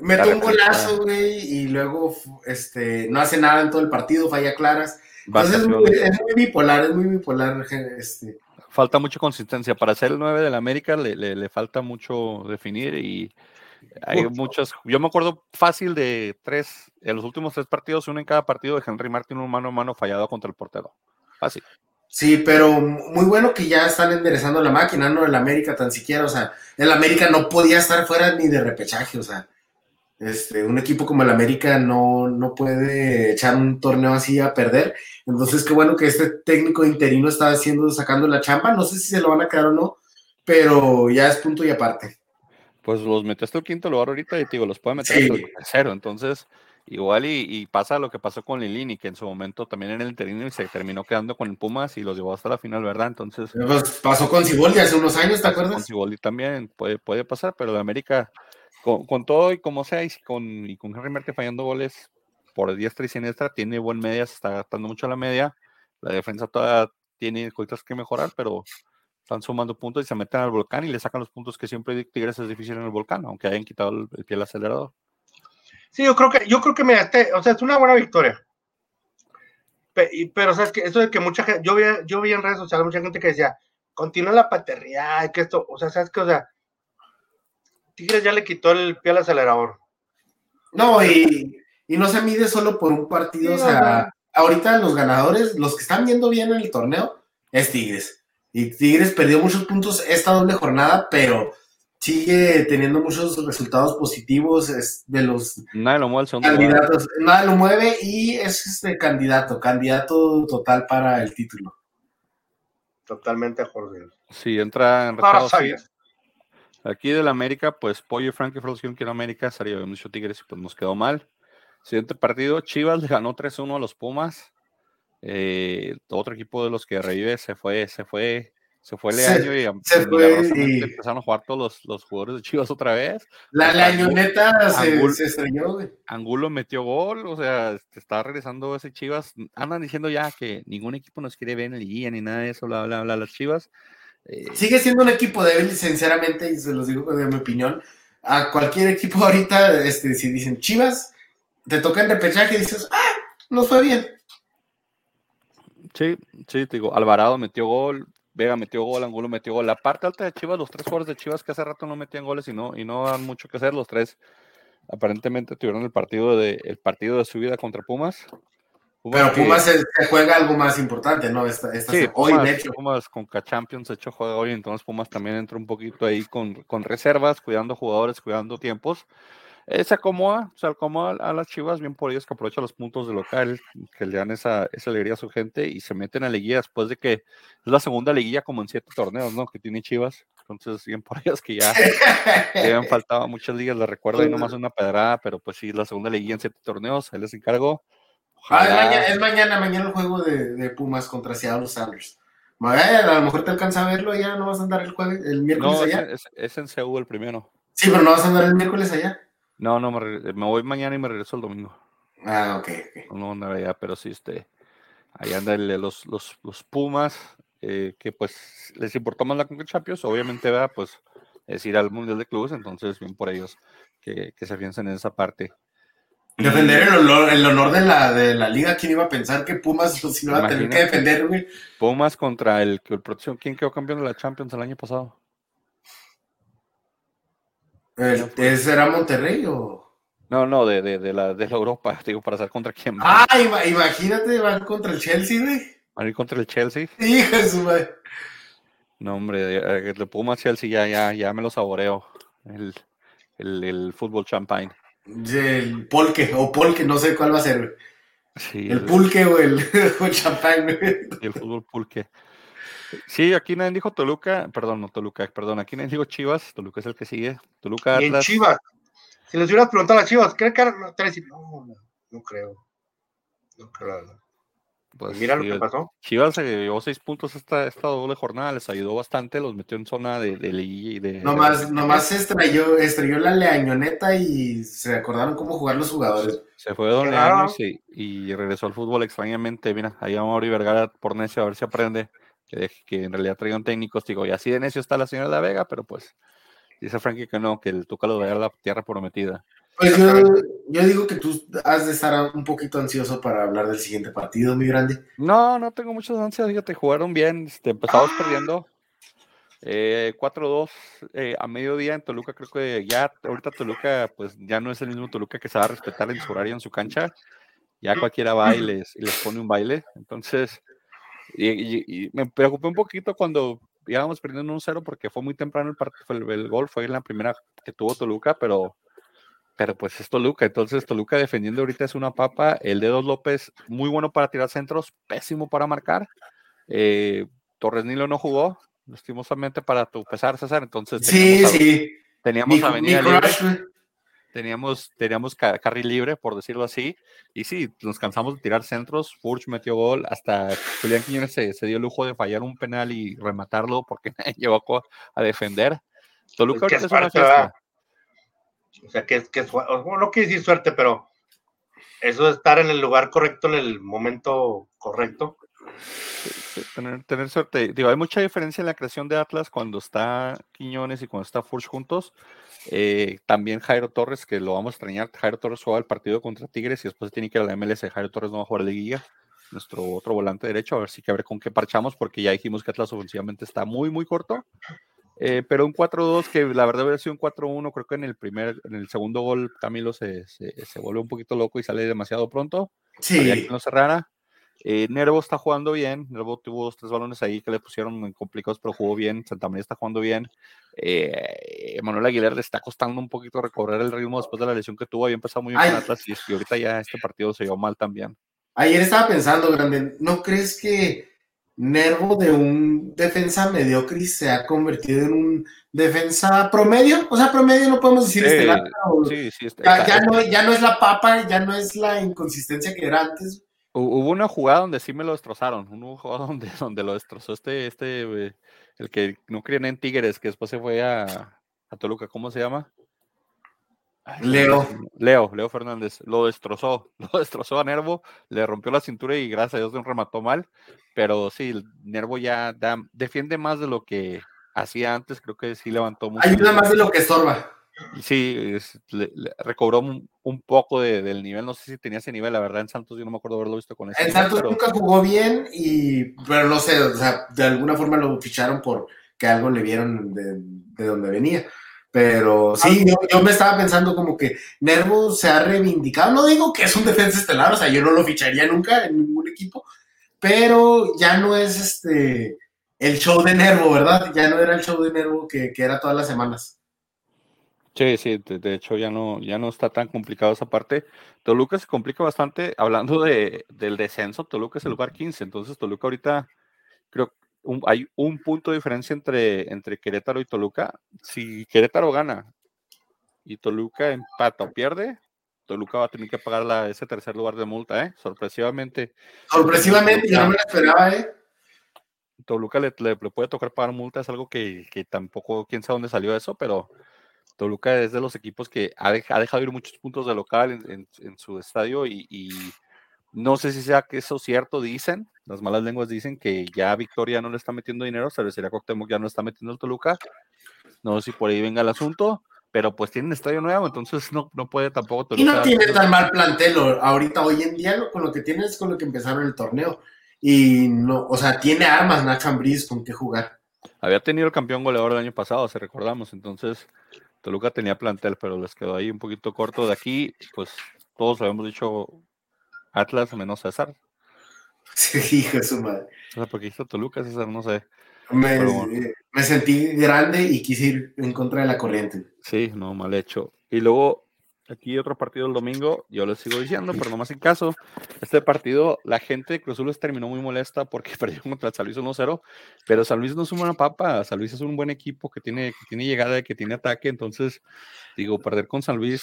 Mete un golazo, güey, y luego este, no hace nada en todo el partido, falla claras. Entonces es muy, es muy bipolar, es muy bipolar. Este. Falta mucha consistencia. Para ser el 9 del América le, le, le falta mucho definir y hay Uf. muchas. Yo me acuerdo fácil de tres, en los últimos tres partidos, uno en cada partido de Henry Martin, un mano a mano fallado contra el portero. Fácil. Sí, pero muy bueno que ya están enderezando la máquina, no el América tan siquiera, o sea, el América no podía estar fuera ni de repechaje, o sea, este, un equipo como el América no, no puede echar un torneo así a perder, entonces qué bueno que este técnico interino está haciendo, sacando la chamba, no sé si se lo van a quedar o no, pero ya es punto y aparte pues los metió hasta el quinto lugar ahorita y te digo, los puede meter sí. hasta el tercero. Entonces, igual y, y, pasa lo que pasó con Lilini, que en su momento también en el interino y se terminó quedando con el Pumas y los llevó hasta la final, ¿verdad? Entonces. Pues pasó con Ciboldi hace unos años, ¿te acuerdas? Con Ciboldi también puede, puede pasar, pero de América, con, con, todo y como sea, y con, y con Henry Merte fallando goles por diestra y siniestra, tiene buen media, se está gastando mucho la media. La defensa todavía tiene cosas que mejorar, pero están sumando puntos y se meten al volcán y le sacan los puntos que siempre Tigres es difícil en el volcán, aunque hayan quitado el, el pie al acelerador. Sí, yo creo que, yo creo que me este, o sea, es una buena victoria. Pero, pero sabes que eso de que mucha gente, yo vi, yo vi en redes sociales mucha gente que decía, continúa la paternidad, que esto, o sea, sabes que, o sea, Tigres ya le quitó el pie al acelerador. No, y, y no se mide solo por un partido, sí, o sea, no. ahorita los ganadores, los que están viendo bien en el torneo, es Tigres y Tigres perdió muchos puntos esta doble jornada, pero sigue teniendo muchos resultados positivos es de los nada lo mueve candidatos, nada lo mueve y es este candidato, candidato total para el título. Totalmente Jorge. Sí, entra en rechazo. Aquí del América, pues Pollo y Frankie fueron que en América, salió mucho Tigres y pues nos quedó mal. Siguiente partido, Chivas le ganó 3-1 a los Pumas. Eh, otro equipo de los que revive se fue, se fue, se fue el año y, se fue y... empezaron a jugar todos los, los, jugadores de Chivas otra vez. La, la se, se, estrelló, güey. Angulo metió gol, o sea, está regresando ese Chivas. Andan diciendo ya que ningún equipo nos quiere ver en el guía ni nada de eso, bla, bla, bla, las Chivas. Eh... Sigue siendo un equipo débil, sinceramente, y se los digo de mi opinión. A cualquier equipo ahorita, este, si dicen Chivas, te toca el repechaje y dices, ah, nos fue bien Sí, sí, te digo, Alvarado metió gol, Vega metió gol, Angulo metió gol. La parte alta de Chivas, los tres jugadores de Chivas que hace rato no metían goles y no, y no dan mucho que hacer, los tres aparentemente tuvieron el partido de, el partido de su vida contra Pumas. Pumas Pero Pumas que, se, se, juega algo más importante, ¿no? Esta, esta sí, se, Pumas, hoy, de hecho. Pumas con K-Champions, de hecho, juega hoy, entonces Pumas también entra un poquito ahí con, con reservas, cuidando jugadores, cuidando tiempos eh, se acomoda, se acomoda a las Chivas, bien por ellos que aprovechan los puntos de local, que le dan esa, esa alegría a su gente y se meten a liguilla después de que es la segunda liguilla como en siete torneos, ¿no? Que tiene Chivas. Entonces, bien por ellos que ya le habían faltado muchas ligas, les recuerdo y nomás una pedrada, pero pues sí, la segunda liguilla en siete torneos, ahí les encargo. Ah, es, mañana, es, mañana, mañana, el juego de, de Pumas contra Seattle Sanders. A lo mejor te alcanza a verlo ya, no vas a andar el jueves, el miércoles no, allá. Es, es, es en Seúl el primero. Sí, pero no vas a andar el miércoles allá. No, no, me, me, voy mañana y me regreso el domingo. Ah, ok, ok. No andar allá, pero sí, este, ahí andan los, los, los Pumas, eh, que pues les importó más la Conca Champions, obviamente, ¿verdad? Pues es ir al Mundial de Clubes, entonces bien por ellos que, que se afiancen en esa parte. Defender el honor, el honor de, la, de la liga, ¿quién iba a pensar que Pumas no iba a tener que defender, güey? Pumas contra el, el, el ¿quién quedó campeón de la Champions el año pasado? El, ¿Ese era Monterrey o...? No, no, de, de, de, la, de la Europa, digo, para saber contra quién. Ah, imagínate, van contra el Chelsea, güey. ¿Van a ir contra el Chelsea? Hijo de su madre. No, hombre, el de Pumas Chelsea ya, ya, ya me lo saboreo. El, el, el fútbol champagne. El polque, o polque, no sé cuál va a ser. Sí, el, el pulque o el, o el champagne. El fútbol pulque. Sí, aquí nadie dijo Toluca, perdón, no Toluca, perdón, aquí nadie dijo Chivas, Toluca es el que sigue. Toluca Atlas. Y en Chivas, si les hubieras preguntado a Chivas, ¿creen que no, no, no creo. No creo. Pues, Mira lo que pasó. Chivas se llevó seis puntos esta, esta doble jornada, les ayudó bastante, los metió en zona de, de y de. Nomás, nomás estrelló, estrelló la leañoneta y se acordaron cómo jugar los jugadores. Se fue Don Leaño y, y, regresó al fútbol extrañamente. Mira, ahí a Mauri Vergara por necio a ver si aprende. Que, que en realidad traigan técnicos, digo, y así de necio está la señora de la Vega, pero pues dice Frankie que no, que el Tuca lo vea a la tierra prometida. Pues yo, digo que tú has de estar un poquito ansioso para hablar del siguiente partido, mi grande. No, no tengo muchas ansias, fíjate, jugaron bien, este, empezamos ah. perdiendo. 4-2 eh, eh, a mediodía en Toluca, creo que ya ahorita Toluca pues ya no es el mismo Toluca que se va a respetar en su horario en su cancha, ya cualquiera va y les, pone un baile, entonces y, me preocupé un poquito cuando íbamos perdiendo un 0 porque fue muy temprano el, partido, el, el gol, fue en la primera que tuvo Toluca, pero pero pues es Toluca, entonces Toluca defendiendo ahorita es una papa, el Dedos López muy bueno para tirar centros, pésimo para marcar, eh, Torres Nilo no jugó, lastimosamente para tu pesar, César, entonces teníamos, sí, sí. teníamos avenida libre, teníamos, teníamos carril libre, por decirlo así, y sí, nos cansamos de tirar centros, Furch metió gol, hasta Julián Quiñones se, dio el lujo de fallar un penal y rematarlo porque llevó a defender. Toluca ahorita es una fiesta. O sea, que es, que no quiere decir suerte, pero eso de estar en el lugar correcto en el momento correcto. Tener, tener, suerte. Digo, hay mucha diferencia en la creación de Atlas cuando está Quiñones y cuando está Furch juntos. Eh, también Jairo Torres, que lo vamos a extrañar. Jairo Torres juega el partido contra Tigres y después tiene que ir a la MLS. Jairo Torres no va a jugar la liguilla. Nuestro otro volante derecho, a ver si que a ver con qué parchamos, porque ya dijimos que Atlas ofensivamente está muy, muy corto. Eh, pero un 4-2 que la verdad hubiera sido un 4-1, creo que en el primer, en el segundo gol Camilo se, se, se vuelve un poquito loco y sale demasiado pronto. Sí. no cerrara. Eh, Nervo está jugando bien, Nervo tuvo dos, tres balones ahí que le pusieron complicados, pero jugó bien, Santa María está jugando bien. Eh, Manuel Aguilar le está costando un poquito recobrar el ritmo después de la lesión que tuvo, había empezado muy bien con y, y ahorita ya este partido se llevó mal también. Ayer estaba pensando, Grande, ¿no crees que Nervo de un defensa mediocre se ha convertido en un defensa promedio. O sea, promedio no podemos decir estelar. Sí, sí, ya, no, ya, no, es la papa, ya no es la inconsistencia que era antes. Hubo una jugada donde sí me lo destrozaron. Una jugada donde, donde lo destrozó este, este, el que no creían en Tigres, que después se fue a, a Toluca. ¿Cómo se llama? Leo. Leo, Leo Fernández, lo destrozó, lo destrozó a Nervo, le rompió la cintura y gracias a Dios no remató mal, pero sí, el Nervo ya defiende más de lo que hacía antes, creo que sí levantó mucho. Ayuda más de lo que estorba. Sí, recobró un, poco del nivel, no sé si tenía ese nivel, la verdad en Santos yo no me acuerdo haberlo visto con ese. En Santos nunca jugó bien, y, pero no sé, o sea, de alguna forma lo ficharon por que algo le vieron de, de donde venía pero sí, yo, me estaba pensando como que Nervo se ha reivindicado. No digo que es un defensa estelar, o sea, yo no lo ficharía nunca en ningún equipo, pero ya no es este el show de Nervo, ¿verdad? Ya no era el show de Nervo que, era todas las semanas. Sí, sí, de, hecho ya no, ya no está tan complicado esa parte. Toluca se complica bastante, hablando de, del descenso, Toluca es el lugar 15, entonces Toluca ahorita creo hay un punto de diferencia entre, entre Querétaro y Toluca. Si Querétaro gana y Toluca empata o pierde, Toluca va a tener que pagar ese tercer lugar de multa, ¿eh? Sorpresivamente. Sorpresivamente, yo no me lo esperaba, ¿eh? Toluca le, puede tocar pagar multa, es algo que, tampoco, quién sabe dónde salió eso, pero Toluca es de los equipos que ha, dejado ir muchos puntos de local en, su estadio y no sé si sea que eso es cierto, dicen, las malas lenguas dicen que ya Victoria no le está metiendo dinero, Cervecería Coctemoc ya no está metiendo el Toluca. No sé si por ahí venga el asunto, pero pues tienen estadio nuevo, entonces no, no puede tampoco Toluca. Y no tiene tan mal plantel ahorita, hoy en día, con lo que tiene es con lo que empezaron el torneo. Y no, o sea, tiene armas Nacho Ambriz con qué jugar. Había tenido el campeón goleador el año pasado, si recordamos, entonces Toluca tenía plantel, pero les quedó ahí un poquito corto de aquí, pues todos habíamos dicho Atlas menos César. Sí, hijo de su madre. O sea, porque hizo Toluca, César, no sé. Me, sentí grande y quise ir en contra de la corriente. Sí, no, mal hecho. Y luego, aquí otro partido el domingo, yo les sigo diciendo, pero no más en caso. Este partido, la gente de Cruz les terminó muy molesta porque perdió contra San Luis 1-0, pero San Luis no es una papa. San Luis es un buen equipo que tiene, que tiene llegada, que tiene ataque. Entonces, digo, perder con San Luis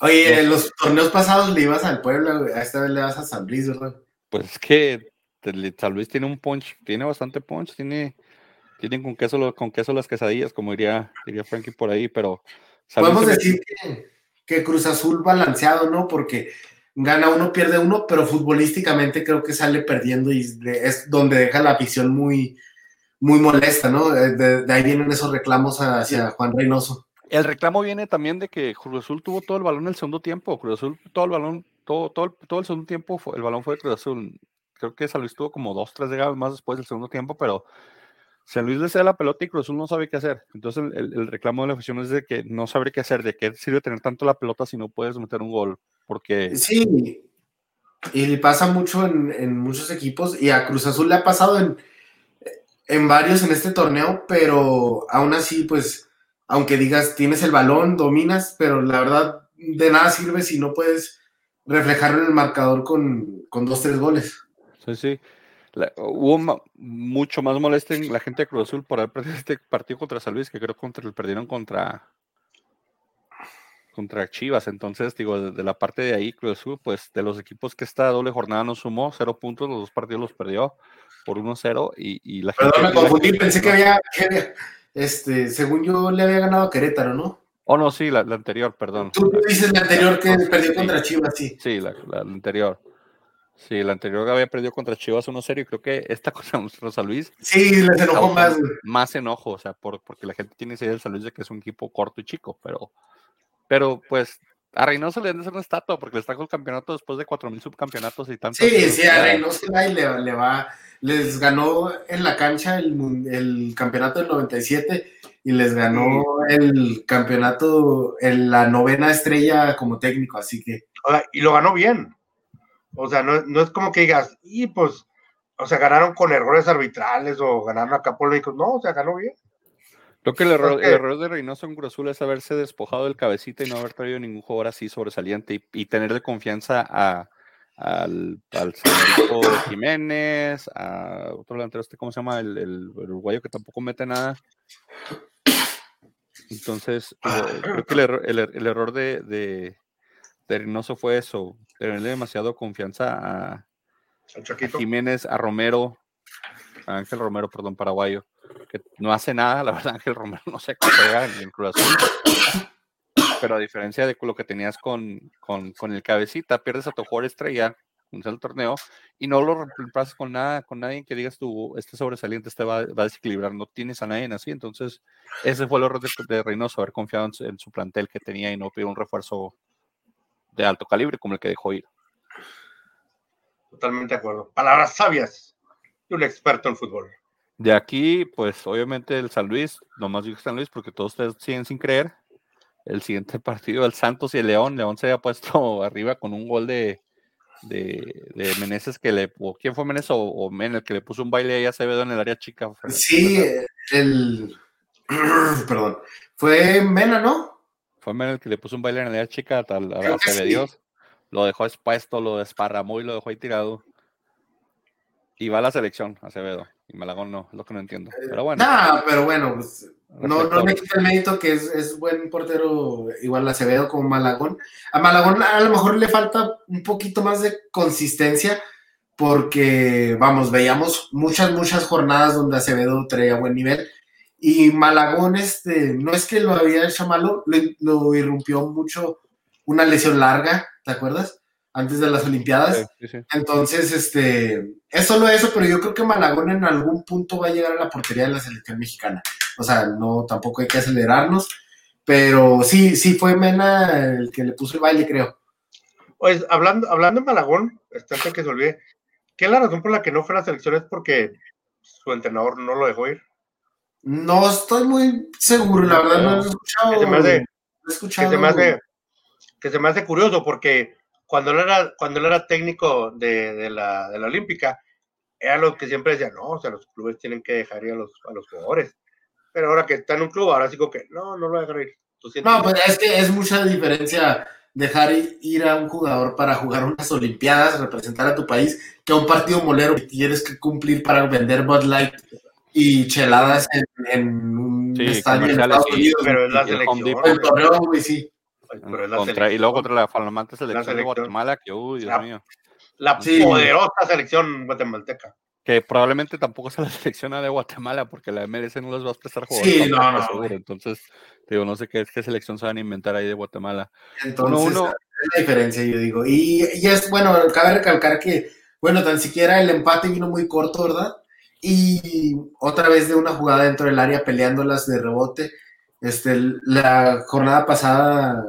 Oye, en los torneos pasados le ibas al pueblo, a esta vez le vas a San Luis, ¿verdad? Pues es que San Luis tiene un punch, tiene bastante punch, tiene, tienen con queso, con queso las quesadillas, como diría, diría Frankie por ahí, pero... Podemos decir que, Cruz Azul balanceado, ¿no? Porque gana uno, pierde uno, pero futbolísticamente creo que sale perdiendo y es donde deja la afición muy, muy molesta, ¿no? De, de ahí vienen esos reclamos hacia Juan Reynoso. El reclamo viene también de que Cruz Azul tuvo todo el balón en el segundo tiempo. Cruz Azul, todo el balón, todo, todo, todo el segundo tiempo, el balón fue de Cruz Azul. Creo que San Luis tuvo como dos, tres llegadas más después del segundo tiempo, pero San Luis le cede la pelota y Cruz Azul no sabe qué hacer. Entonces el, reclamo de la afición es de que no sabe qué hacer, de qué sirve tener tanto la pelota si no puedes meter un gol. Porque... Sí, y pasa mucho en, en muchos equipos y a Cruz Azul le ha pasado en, en varios en este torneo, pero aún así, pues aunque digas tienes el balón, dominas, pero la verdad de nada sirve si no puedes reflejarlo en el marcador con, con dos, tres goles. Sí, sí. Hubo mucho más molestia en la gente de Cruz Azul por haber perdido este partido contra San Luis, que creo que lo perdieron contra, contra Chivas. Entonces, digo, de, la parte de ahí, Cruz Azul, pues de los equipos que esta doble jornada no sumó, cero puntos, los dos partidos los perdió por 1-0 y, y, la Perdón, me confundí, pensé que había, este, según yo, le había ganado a Querétaro, ¿no? Oh, no, sí, la, anterior, perdón. Tú dices la anterior que perdió contra Chivas, sí. Sí, la, anterior. Sí, la anterior había perdido contra Chivas 1-0 y creo que esta cosa Rosa Luis. Sí, les enojó más. Más enojo, o sea, por, porque la gente tiene esa idea del San Luis de que es un equipo corto y chico, pero, pero pues a Reynoso le han de hacer una estatua porque le está con el campeonato después de 4.000 subcampeonatos y tanto. Sí, sí, a Reynoso le, le va les ganó en la cancha el, el campeonato del 97 y les ganó el campeonato en la novena estrella como técnico, así que. Y lo ganó bien. O sea, no, es como que digas, y pues, o sea, ganaron con errores arbitrales o ganaron acá por No, o sea, ganó bien. Creo que el error, el error de Reynoso en Cruz Azul es haberse despojado del cabecita y no haber traído ningún jugador así sobresaliente y tener de confianza a, al, al Jiménez, a otro delantero, este, ¿cómo se llama? El, el, uruguayo que tampoco mete nada. Entonces, eh, creo que el, error, el, error de, de, de, Reynoso fue eso, tenerle demasiado confianza a, a, Jiménez, a Romero, a Ángel Romero, perdón, paraguayo, que no hace nada, la verdad, Ángel Romero no se juega en Cruz Azul. Pero a diferencia de lo que tenías con, con, con el cabecita, pierdes a tu jugador estrella en el torneo y no lo reemplazas con nada, con nadie que digas tú, este sobresaliente este va, va, a desequilibrar, no tienes a nadie así, entonces ese fue el error de, de Reynoso, haber confiado en, su plantel que tenía y no pidió un refuerzo de alto calibre como el que dejó ir. Totalmente de acuerdo. Palabras sabias de un experto en fútbol. De aquí, pues obviamente el San Luis, nomás digo San Luis porque todos ustedes siguen sin creer, el siguiente partido, el Santos y el León. León se había puesto arriba con un gol de, de, de Meneses que le. O, ¿Quién fue Meneses o, o el que le puso un baile ahí a Acevedo en el área chica? Sí, el. Perdón. Fue Mena, ¿no? Fue el que le puso un baile en área chica a, a Acevedo. Lo dejó expuesto, lo desparramó y lo dejó ahí tirado. Y va a la selección, Acevedo. Y Malagón no, es lo que no entiendo. Pero bueno. No, pero bueno, pues no, no me quita el mérito que es, es, buen portero, igual Acevedo como Malagón. A Malagón a lo mejor le falta un poquito más de consistencia, porque, vamos, veíamos muchas, muchas jornadas donde Acevedo traía buen nivel. Y Malagón, este, no es que lo había hecho malo, lo irrumpió mucho una lesión larga, ¿te acuerdas? antes de las Olimpiadas. Entonces, este, es solo eso, pero yo creo que Malagón en algún punto va a llegar a la portería de la selección mexicana. O sea, no, tampoco hay que acelerarnos, pero sí, sí fue Mena el que le puso el baile, creo. Pues hablando, hablando de Malagón, está que se olvide, ¿qué es la razón por la que no fue a la selección? ¿Es porque su entrenador no lo dejó ir? No estoy muy seguro, la verdad, no, he escuchado. Que se me hace, que se me hace, que se me hace curioso porque cuando él era, cuando él era técnico de, de, la, de la Olímpica, era lo que siempre decía, no, o sea, los clubes tienen que dejar ir a los, a los jugadores. Pero ahora que está en un club, ahora sí que no, no lo voy a dejar ir. No, pues es que es mucha diferencia dejar ir a un jugador para jugar unas Olimpiadas, representar a tu país, que a un partido molero que tienes que cumplir para vender Bud Light y cheladas en, en un estadio en Estados Unidos. Pero es la selección. El torneo, güey, sí y luego contra la flamante selección, de Guatemala, que, uy, Dios mío. La poderosa selección guatemalteca. Que probablemente tampoco sea la selección de Guatemala, porque la MLS no les va a prestar jugadores. Sí, no, no. Entonces, digo, no sé qué, qué selección se van a inventar ahí de Guatemala. Entonces, uno, es la diferencia, yo digo. Y, y es, bueno, cabe recalcar que, bueno, tan siquiera el empate vino muy corto, ¿verdad? Y otra vez de una jugada dentro del área peleándolas de rebote. Este, la jornada pasada,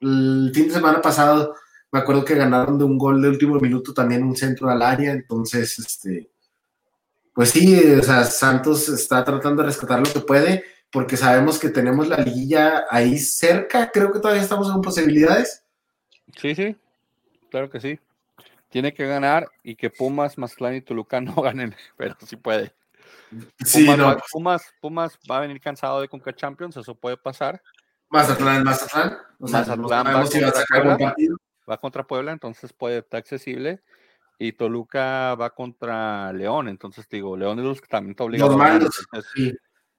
el fin de semana pasado, me acuerdo que ganaron de un gol de último minuto también un centro al área, entonces, este, pues sí, o sea, Santos está tratando de rescatar lo que puede, porque sabemos que tenemos la liguilla ahí cerca, creo que todavía estamos en posibilidades. Sí, sí, claro que sí. Tiene que ganar y que Pumas, Mazatlán y Toluca no ganen, pero sí puede. Sí, Pumas, no. va, Pumas, Pumas va a venir cansado de Conca Champions, eso puede pasar. Mazatlán, Mazatlán. O sea, Mazatlán no va, si va Puebla, partido. va contra Puebla, entonces puede estar accesible. Y Toluca va contra León, entonces digo, León es los que también está obligado. Los a sí.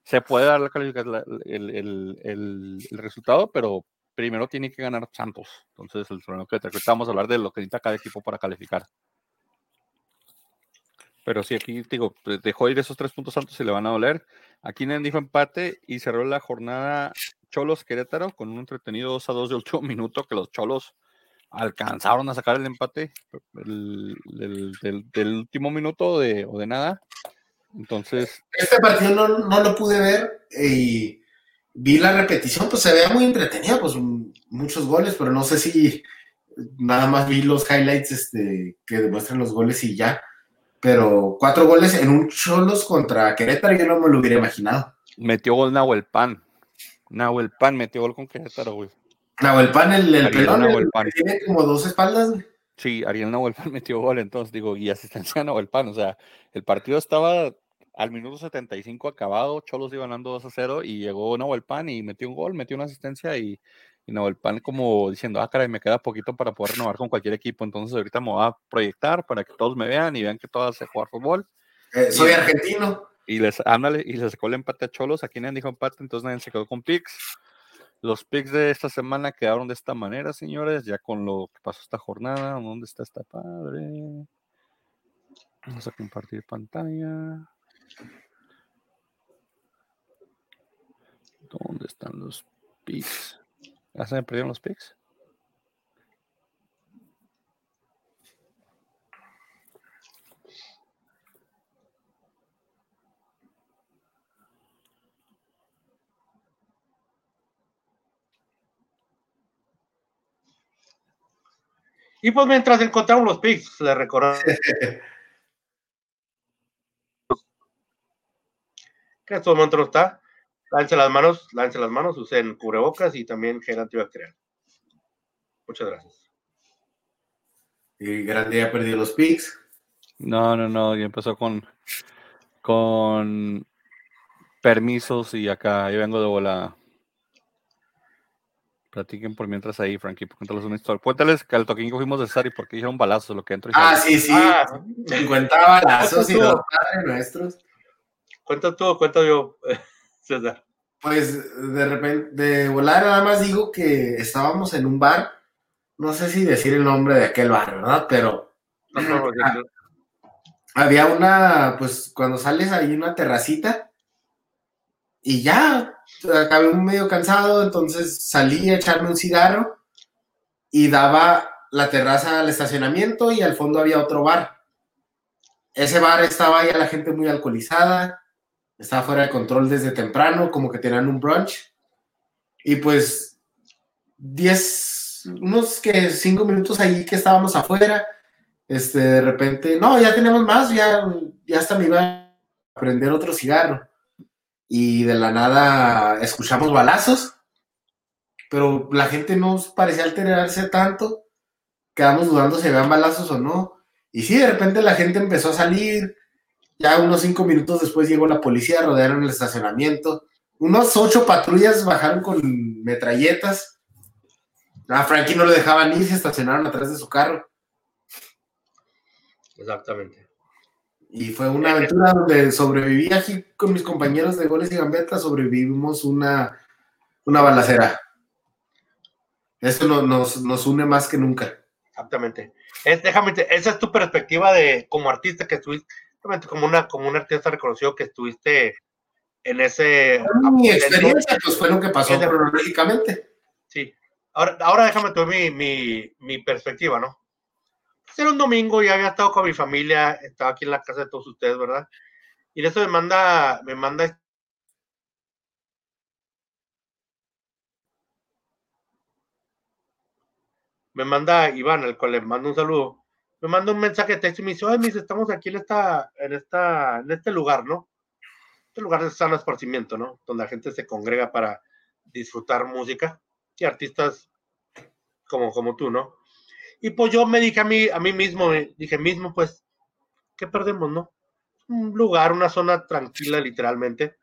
se puede dar la calificación, la- el, el- el- el resultado, pero primero tiene que ganar Santos. Entonces, el torneo que ahorita vamos a hablar de lo que necesita cada equipo para calificar. Pero sí, aquí digo, dejó ir esos tres puntos Santos y le van a doler. Aquí Nen dijo empate y cerró la jornada Cholos Querétaro con un entretenido 2 a 2 de último minuto que los Cholos alcanzaron a sacar el empate el- del, del- del último minuto de, o de nada. Entonces, Este partido no, no lo pude ver eh, y vi la repetición, pues se veía muy entretenido, pues muchos goles, pero no sé si nada más vi los highlights este, que demuestran los goles y ya. Pero cuatro goles en un Cholos contra Querétaro, yo no me lo hubiera imaginado. metió gol Nahuel Pan. Nahuel Pan metió gol con Querétaro, güey. Nahuel Pan, el, el pelón, el Pan. tiene como dos espaldas, güey. Sí, Ariel Nahuel Pan metió gol, entonces digo, y asistencia a Nahuel Pan. O sea, el partido estaba al minuto 75 acabado, Cholos iba ganando 2 a 0 y llegó Nahuel Pan y metió un gol, metió una asistencia y, y Nahuel Pan como diciendo, ah, caray, me queda poquito para poder renovar con cualquier equipo, entonces ahorita me voy a proyectar para que todos me vean y vean que todos sé jugar fútbol. Eh, soy Y- argentino. Y les, ándale, y les sacó el empate a Cholos. Aquí nadie dijo empate, entonces nadie se quedó con picks. Los picks de esta semana quedaron de esta manera, señores, ya con lo que pasó esta jornada. ¿Dónde está esta padre? Vamos a compartir pantalla. ¿Dónde están los picks? ¿Ya se me perdieron los picks? Y pues mientras encontramos los picks, le recordamos que en este momento no está. Lance las manos, lance las manos, usen cubrebocas y también gel antibacterial. Muchas gracias. Y grande ya perdió los picks. No, no, no, ya empezó con, con permisos y acá yo vengo de volada. Platiquen por mientras ahí, Frankie, cuéntales una historia. Cuéntales que al toquín que fuimos de César y por qué hicieron balazos, lo que entró y Ah, sí, sí. Ah, 50 balazos y estuvo. padres nuestros. Cuenta tú, cuenta yo, César. Pues de repente, de volar nada más digo que estábamos en un bar, no sé si decir el nombre de aquel bar, ¿verdad? Pero No, no, no, Ah, había una, pues cuando sales ahí una terracita y ya, acabé medio cansado, entonces salí a echarme un cigarro y daba la terraza al estacionamiento y al fondo había otro bar. Ese bar estaba ya la gente muy alcoholizada, estaba fuera de control desde temprano, como que tenían un brunch. Y pues 10, unos que 5 minutos ahí que estábamos afuera, este, de repente, no, ya tenemos más, ya, ya hasta me iba a prender otro cigarro. Y de la nada escuchamos balazos, pero la gente no parecía alterarse tanto, quedamos dudando si habían balazos o no. Y sí, de repente la gente empezó a salir, ya unos cinco minutos después llegó la policía, rodearon el estacionamiento, unos ocho patrullas bajaron con metralletas. A Frankie no le dejaban ir, se estacionaron atrás de su carro. Exactamente. Y fue una aventura donde sobreviví aquí con mis compañeros de goles y gambetas, sobrevivimos una, una balacera. Esto no- nos, nos une más que nunca. Exactamente. Es, déjame, esa es tu perspectiva de como artista que estuviste, como una, como un artista reconocido que estuviste en ese. Mi experiencia, pues fue lo que pasó cronológicamente. Sí. Ahora, ahora déjame tu mi, mi, mi perspectiva, ¿no? Pues era un domingo, ya había estado con mi familia, estaba aquí en la casa de todos ustedes, ¿verdad? Y en eso me manda, me manda me manda Iván, al cual le mando un saludo, me manda un mensaje de texto y me dice, oye, mis, estamos aquí en esta, en esta, en este lugar, ¿no? Este lugar de sano esparcimiento, ¿no? Donde la gente se congrega para disfrutar música y artistas como, como tú, ¿no? Y pues yo me dije a mí, a mí mismo, dije mismo, pues, ¿qué perdemos, no? Un lugar, una zona tranquila, literalmente.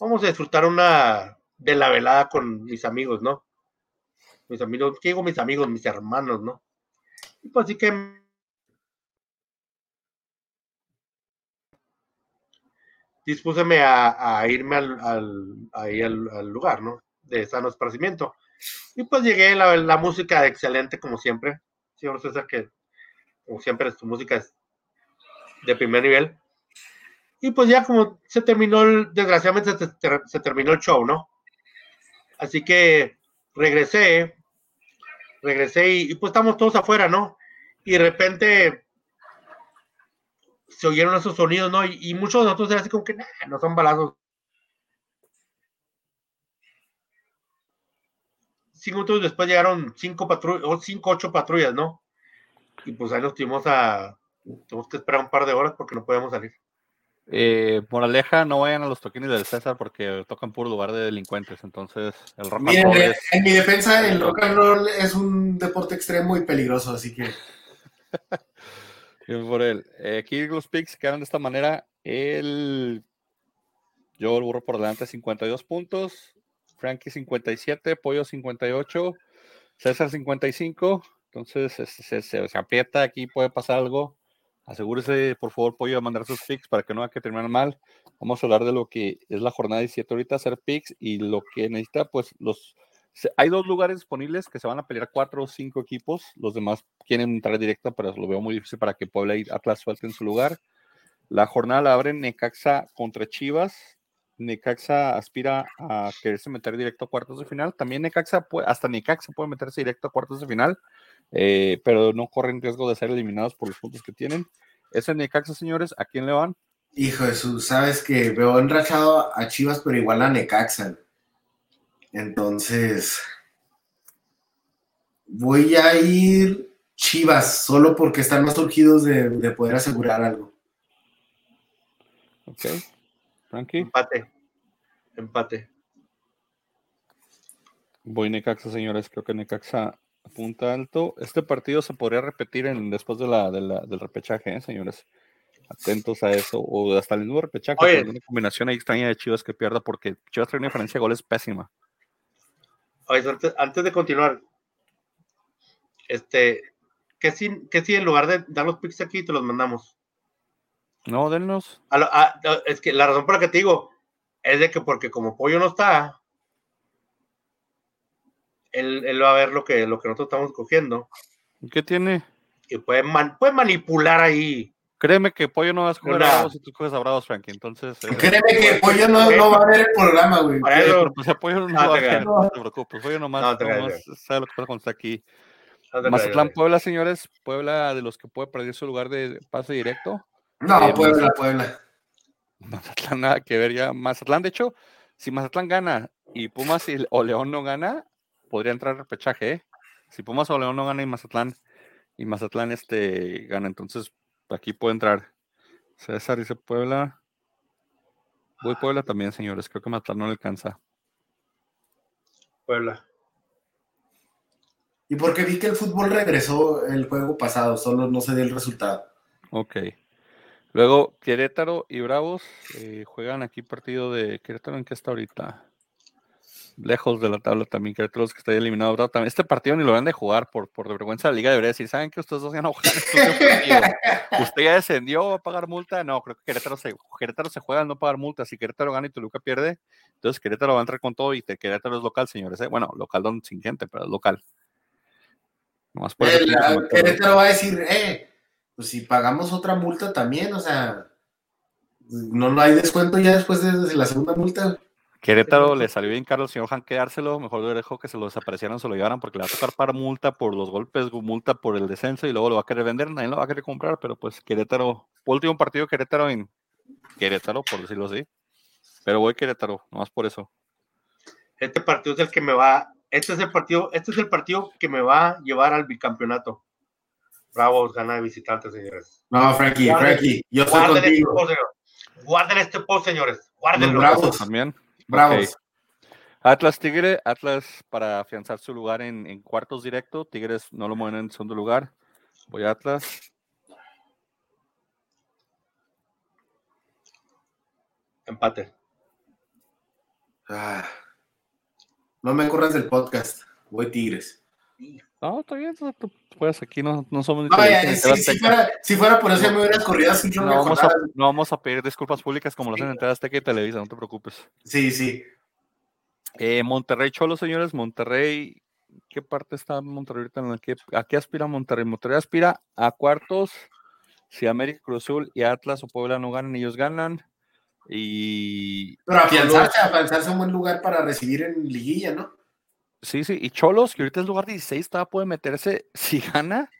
Vamos a disfrutar una de la velada con mis amigos, ¿no? Mis amigos, ¿qué digo mis amigos? Mis hermanos, ¿no? Y pues así que dispúseme a, irme al, lugar, ¿no? De sano esparcimiento. Y pues llegué, la, la música excelente como siempre. Señor César, que como siempre tu música es de primer nivel. Y pues ya como se terminó, el, desgraciadamente se, terminó el show, ¿no? Así que regresé, regresé y, pues estamos todos afuera, ¿no? Y de repente se oyeron esos sonidos, ¿no? Y, muchos de nosotros eran así como que, no son balazos. cinco minutos después llegaron cinco patrullas, o cinco, ocho patrullas, ¿no? Y pues ahí nos tuvimos a, tuvimos que esperar un par de horas porque no podíamos salir. Eh, moraleja, no vayan a los toquines del César porque tocan puro lugar de delincuentes, entonces el rock and roll es... En mi defensa, el rock and roll es un deporte extremo y peligroso, así que... por él. Eh, aquí los picks quedan de esta manera. El... Yo el burro por delante 52 puntos. Frankie 57, Pollo 58, César 55. Entonces se, se, aprieta aquí, puede pasar algo. Asegúrese, por favor, Pollo, de mandar sus picks para que no haya que terminar mal. Vamos a hablar de lo que es la jornada 17 ahorita, hacer picks y lo que necesita, pues los... Hay dos lugares disponibles que se van a pelear cuatro o cinco equipos. Los demás quieren entrar directa, pero lo veo muy difícil para que Puebla y Atlas suelten su lugar. La jornada la abre Necaxa contra Chivas. Necaxa aspira a quererse meter directo a cuartos de final. También Necaxa, puede, hasta Necaxa puede meterse directo a cuartos de final, eh, pero no corren riesgo de ser eliminados por los puntos que tienen. Ese Necaxa, señores, ¿a quién le van? Hijo de Jesús, sabes que veo enrachado a Chivas, pero igual a Necaxa. Entonces, voy a ir Chivas, solo porque están más surgidos de, de poder asegurar algo. Ok. Frankie. Empate. Empate. Voy Necaxa, señores. Creo que Necaxa apunta alto. Este partido se podría repetir en, después de la, del repechaje, ¿eh, señores. Atentos a eso. O hasta el mismo repechaje. Oye, una combinación ahí extraña de Chivas que pierda porque Chivas trae una diferencia de goles pésima. Antes, de continuar, este, ¿qué si, qué si en lugar de dar los picks aquí te los mandamos? No, dennos. es que la razón por la que te digo es de que porque como Pollo no está, él, va a ver lo que, lo que nosotros estamos cogiendo. ¿Qué tiene? Y puede, puede manipular ahí. Créeme que Pollo no vas a jugar a Bravos si tú coges a Bravos, Frankie. Entonces. Eh, Créeme que Pollo no, no, va a ver el programa, güey. Eso, pues, Pollo no, no, va a ver, no te preocupes. Pollo nomás, no, nomás sabe lo que pasa cuando está aquí. Mazatlán, Puebla, señores. Puebla de los que puede perder su lugar de pase directo. No, eh, Puebla, Puebla. Mazatlán nada que ver ya. Mazatlán, de hecho, si Mazatlán gana y Pumas o León no gana, podría entrar repechaje, ¿eh? Si Pumas o León no gana y Mazatlán, y Mazatlán este gana, entonces aquí puede entrar. César dice Puebla. Voy Puebla también, señores. Creo que Mazatlán no le alcanza. Puebla. Y porque vi que el fútbol regresó el juego pasado, solo no se dio el resultado. Ok. Luego, Querétaro y Bravos eh, juegan aquí partido de Querétaro. ¿En qué está ahorita? Lejos de la tabla también. Querétaro que está eliminado. Bravo, también. Este partido ni lo van de jugar por, por de vergüenza. La liga debería decir: ¿Saben que ustedes dos ya no juegan? ¿Usted ya descendió? ¿Va a pagar multa? No, creo que Querétaro se, Querétaro se juega al no pagar multa. Si Querétaro gana y Toluca pierde, entonces Querétaro va a entrar con todo y Querétaro es local, señores. ¿eh? Bueno, local don sin gente, pero es local. Nomás por El, el comentarlo. Querétaro va a decir, eh, pues si pagamos otra multa también, o sea, no, no hay descuento ya después de, de la segunda multa. Querétaro le salió bien caro al señor Han quedárselo, mejor le dejó que se lo desaparecieran, se lo llevaran, porque le va a tocar para multa por los golpes, multa por el descenso y luego lo va a querer vender, nadie lo va a querer comprar, pero pues Querétaro, último partido Querétaro en Querétaro, por decirlo así. Pero voy Querétaro, nomás por eso. Este partido es el que me va, este es el partido, este es el partido que me va a llevar al bicampeonato. Bravos gana de visitante, señores. No, Frankie, Guarden- Frankie, yo estoy Guarden este contigo. post, señor. Guarden este post, señores. Los Guárdenlo. Bravos, También. Bravos. Atlas Tigre, Atlas para afianzar su lugar en, en cuartos directo, Tigres no lo mueven en segundo lugar. Voy a Atlas. Empate. Ah, no me corras del podcast, voy Tigres. No, está bien, tú puedes, aquí no, no somos No, ya, si, fuera, si fuera por eso ya me hubieras corrido así yo No me vamos, a, no vamos a pedir disculpas públicas como lo hacen en Azteca y Televisa, no te preocupes. Sí, sí. Eh, Monterrey Cholo, señores, Monterrey, ¿qué parte está Monterrey ahorita? ¿En la que, ¿A qué aspira Monterrey? Monterrey aspira a cuartos, si América Cruz Azul y Atlas o Puebla no ganan, ellos ganan. Y Pero afianzarse, afianzarse a un buen lugar para recibir en liguilla, ¿no? Sí, sí, y Cholos, que ahorita es lugar 16, todavía puede meterse si gana,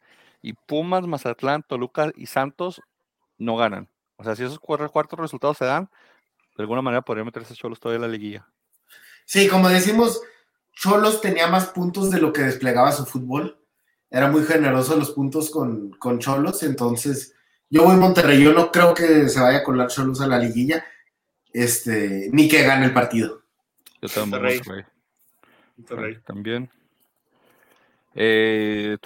y Pumas, Mazatlán, Toluca y Santos no ganan. O sea, si esos cuatro, cuartos resultados se dan, de alguna manera podría meterse Cholos todavía en la liguilla. Sí, como decimos, Cholos tenía más puntos de lo que desplegaba su fútbol. Era muy generoso los puntos con, con Cholos, entonces yo voy Monterrey. Yo no creo que se vaya a colar Cholos a la liguilla, este, ni que gane el partido. Yo también Monterrey. Monterrey. Monterrey. También. Eh,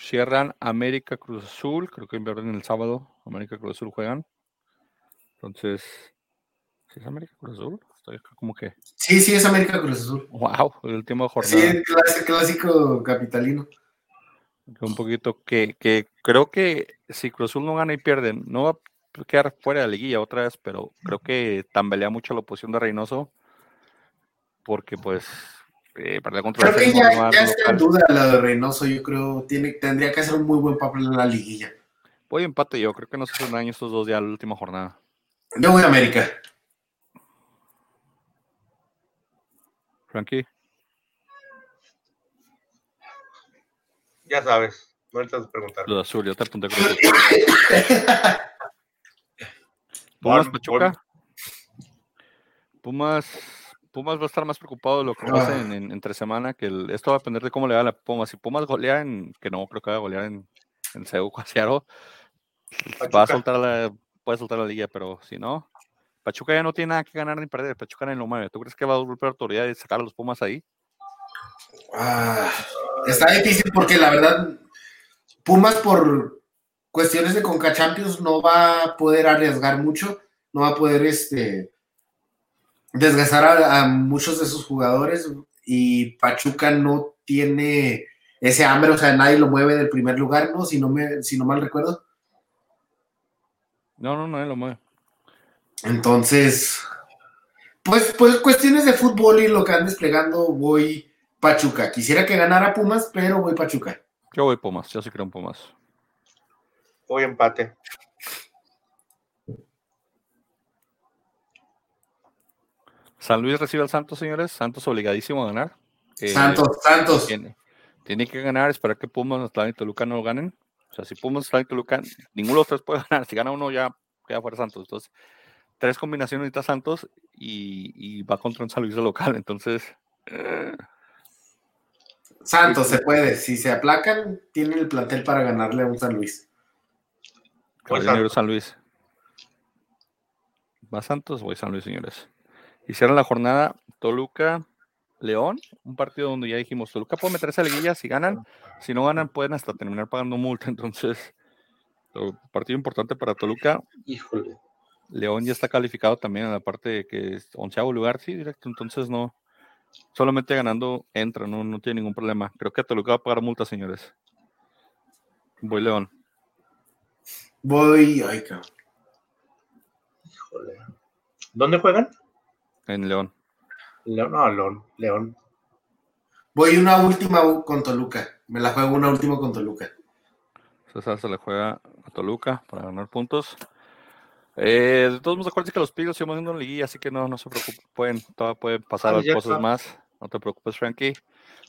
cierran América Cruz Azul. Creo que invierten el sábado. América Cruz Azul juegan. Entonces, ¿sí es América Cruz Azul? Estoy acá como que. Sí, sí, es América Cruz Azul. ¡Wow! El último Sí, jornada. el clásico, clásico capitalino. Un poquito que, que creo que si Cruz Azul no gana y pierden, no va a quedar fuera de la liguilla otra vez, pero creo que tambelea mucho la posición de Reynoso. Porque, pues, eh, perder contra Creo el que ya, rival ya está en duda la de Reynoso. Yo creo tiene, tendría que hacer un muy buen papel en la liguilla. Voy empate yo, creo que no se hacen daño estos dos ya la última jornada. Yo voy a América. Frankie, Ya sabes. No necesitas preguntar. lo de azul, yo te apunté Cruz Azul. Pumas Pachuca. Pumas, Pumas va a estar más preocupado de lo que pasa en, en- entre semana, que el- esto va a depender de cómo le va a la Pumas. Si Pumas golea en, que no creo que va a golear en, en Cuasiaro, va a soltar la, puede soltar la liga, pero si no, Pachuca ya no tiene nada que ganar ni perder, Pachuca ni lo mueve. ¿Tú crees que va a volver autoridad y sacar a los Pumas ahí? Ah, está difícil porque la verdad, Pumas por cuestiones de Conca Champions no va a poder arriesgar mucho, no va a poder este, desgastar a, a muchos de sus jugadores y Pachuca no tiene ese hambre, o sea, nadie lo mueve del primer lugar, ¿no? Si no, me, si no mal recuerdo. No, no, nadie lo mueve. Entonces, pues, pues cuestiones de fútbol y lo que han desplegando, voy Pachuca. Quisiera que ganara Pumas, pero voy Pachuca. Yo voy Pumas, yo sí creo en Pumas. Voy empate. San Luis recibe al Santos, señores. Santos obligadísimo a ganar. Eh, Santos, Santos. Tiene, tiene que ganar, esperar que Pumas, Mazatlán y Toluca no lo ganen. O sea, si Pumas, Mazatlán y Toluca, ninguno de los tres puede ganar. Si gana uno, ya queda fuera Santos. Entonces, tres combinaciones necesita Santos y, y va contra un San Luis de local. Entonces, eh, Santos se puede. Si se aplacan, tienen el plantel para ganarle a un San Luis. Santos. San Luis. ¿Va Santos o voy San Luis, señores? Y cierra la jornada Toluca, León, un partido donde ya dijimos, Toluca puede meterse a la liguilla si ganan, si no ganan pueden hasta terminar pagando multa, entonces, to- partido importante para Toluca, Híjole. León ya está calificado también en la parte de que es onceavo lugar, sí, directo, entonces no, solamente ganando entra, no, no tiene ningún problema, creo que Toluca va a pagar multa, señores. Voy León. Voy. Ay, cabrón. Híjole. ¿Dónde juegan? En León. León, no, León. León. Voy una última con Toluca. Me la juego una última con Toluca. César se le juega a Toluca para ganar puntos. Eh, de todos modos, acuérdense que los Pigos siguen haciendo una liguilla, así que no, no se preocupen, pueden, todavía pueden pasar Ah, las ya cosas está. más. No te preocupes, Frankie.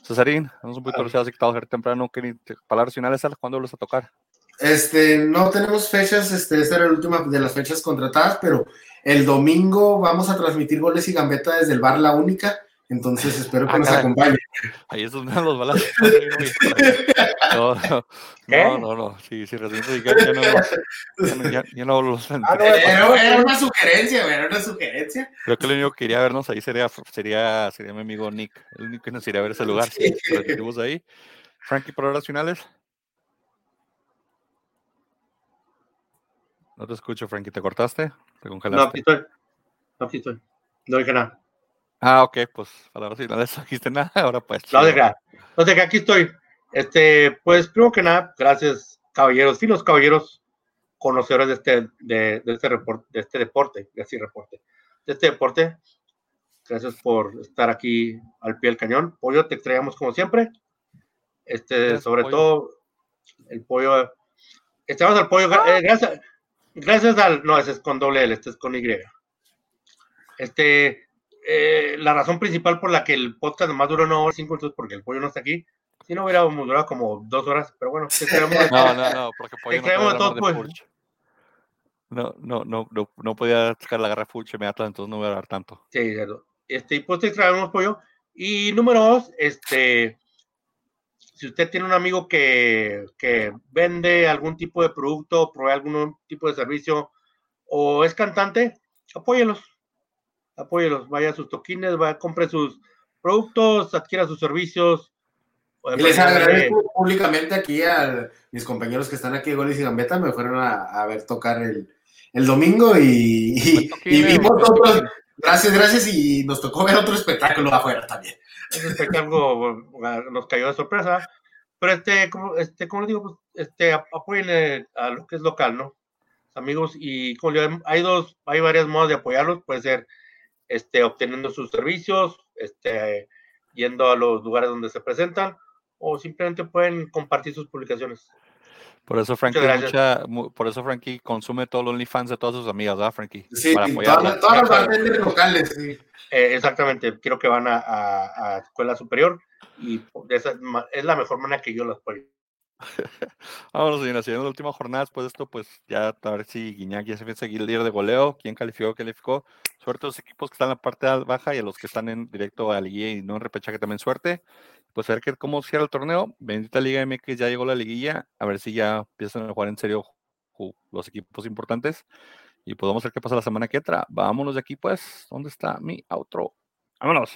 Cesarín, vamos un poquito Ah. anunciados y que temprano. ¿qué palabras finales, Al, ¿cuándo vuelves a tocar? Este, no tenemos fechas, este, esta era la última de las fechas contratadas, pero el domingo vamos a transmitir goles y gambeta desde el bar La Única, entonces espero que Ah, nos caray. acompañen. Ahí es donde dan los balazos. No, no, no, no, no. Sí, sí, recién ya, ya no, ya, no- ya- ya no los Ah, no, Era, una sugerencia, era una sugerencia. Creo que el único que iría a vernos ahí sería, sería, sería mi amigo Nick. El único que nos iría a ver ese lugar. Si Sí. transmitimos ahí. Frankie, palabras finales. No te escucho, Frankie. ¿Te cortaste? ¿Te No, congelaste? aquí estoy. No, aquí estoy. No dije nada. Ah, ok, pues palabras finales. No dijiste nada. Ahora pues. No te creas. No aquí estoy. Este, pues, primero que nada, gracias, caballeros, finos caballeros, conocedores de este, de, de este report, de este deporte, de este reporte, de este deporte. Gracias por estar aquí al pie del cañón. Pollo, te extrañamos como siempre. Este, Gracias, sobre Pollo. todo, el pollo. Estamos al pollo. gra- eh, gracias, gracias al. No, ese es con doble L, este es con Y. Este, eh, la razón principal por la que el podcast nomás duró una hora cinco minutos porque el pollo no está aquí. Si no hubiéramos durado como dos horas, pero bueno, No, no, no, porque Pollo no todo, de pues. No, no, no, no, no podía sacar la garra Furch inmediata, entonces no voy a hablar tanto. Sí, cierto. Este, y pues te traemos pollo. Y número dos, este, si usted tiene un amigo que, que vende algún tipo de producto, provee algún tipo de servicio o es cantante, apóyelos. Apóyelos. Vaya a sus toquines, vaya, compre sus productos, adquiera sus servicios. Y les agradezco públicamente aquí a mis compañeros que están aquí de Goles y Gambeta, me fueron a, a ver tocar el, el domingo y, y, vimos otros. Gracias, gracias, y nos tocó ver otro espectáculo afuera también. espectáculo nos cayó de sorpresa. Pero este, como, este, como les digo, pues, este, ap- apoyen eh, a lo que es local, ¿no? Amigos, y como digo, hay dos, hay varias modos de apoyarlos, puede ser este, obteniendo sus servicios, este, yendo a los lugares donde se presentan, o simplemente pueden compartir sus publicaciones. Por eso Frankie, mucha, por eso Frankie consume todo el OnlyFans de todas sus amigas, ¿verdad, Frankie? Sí, Para todas, las- todas las bartenders locales, sí. Eh, exactamente, quiero que van a, a- a escuela superior y esa es la mejor manera que yo los apoyo. Vámonos, señores, siguiendo la última jornada, después de esto, pues ya a ver si Guiñac ya se empieza a seguir el líder de goleo, quién calificó, calificó. Suerte a los equipos que están en la parte baja y a los que están en directo a la liguilla y no en repechaje también suerte. Pues a ver qué, cómo cierra el torneo. Bendita Liga MX ya llegó la liguilla, a ver si ya empiezan a jugar en serio los equipos importantes. Y pues vamos a ver qué pasa la semana que entra. Vámonos de aquí, pues. ¿Dónde está mi outro? Vámonos.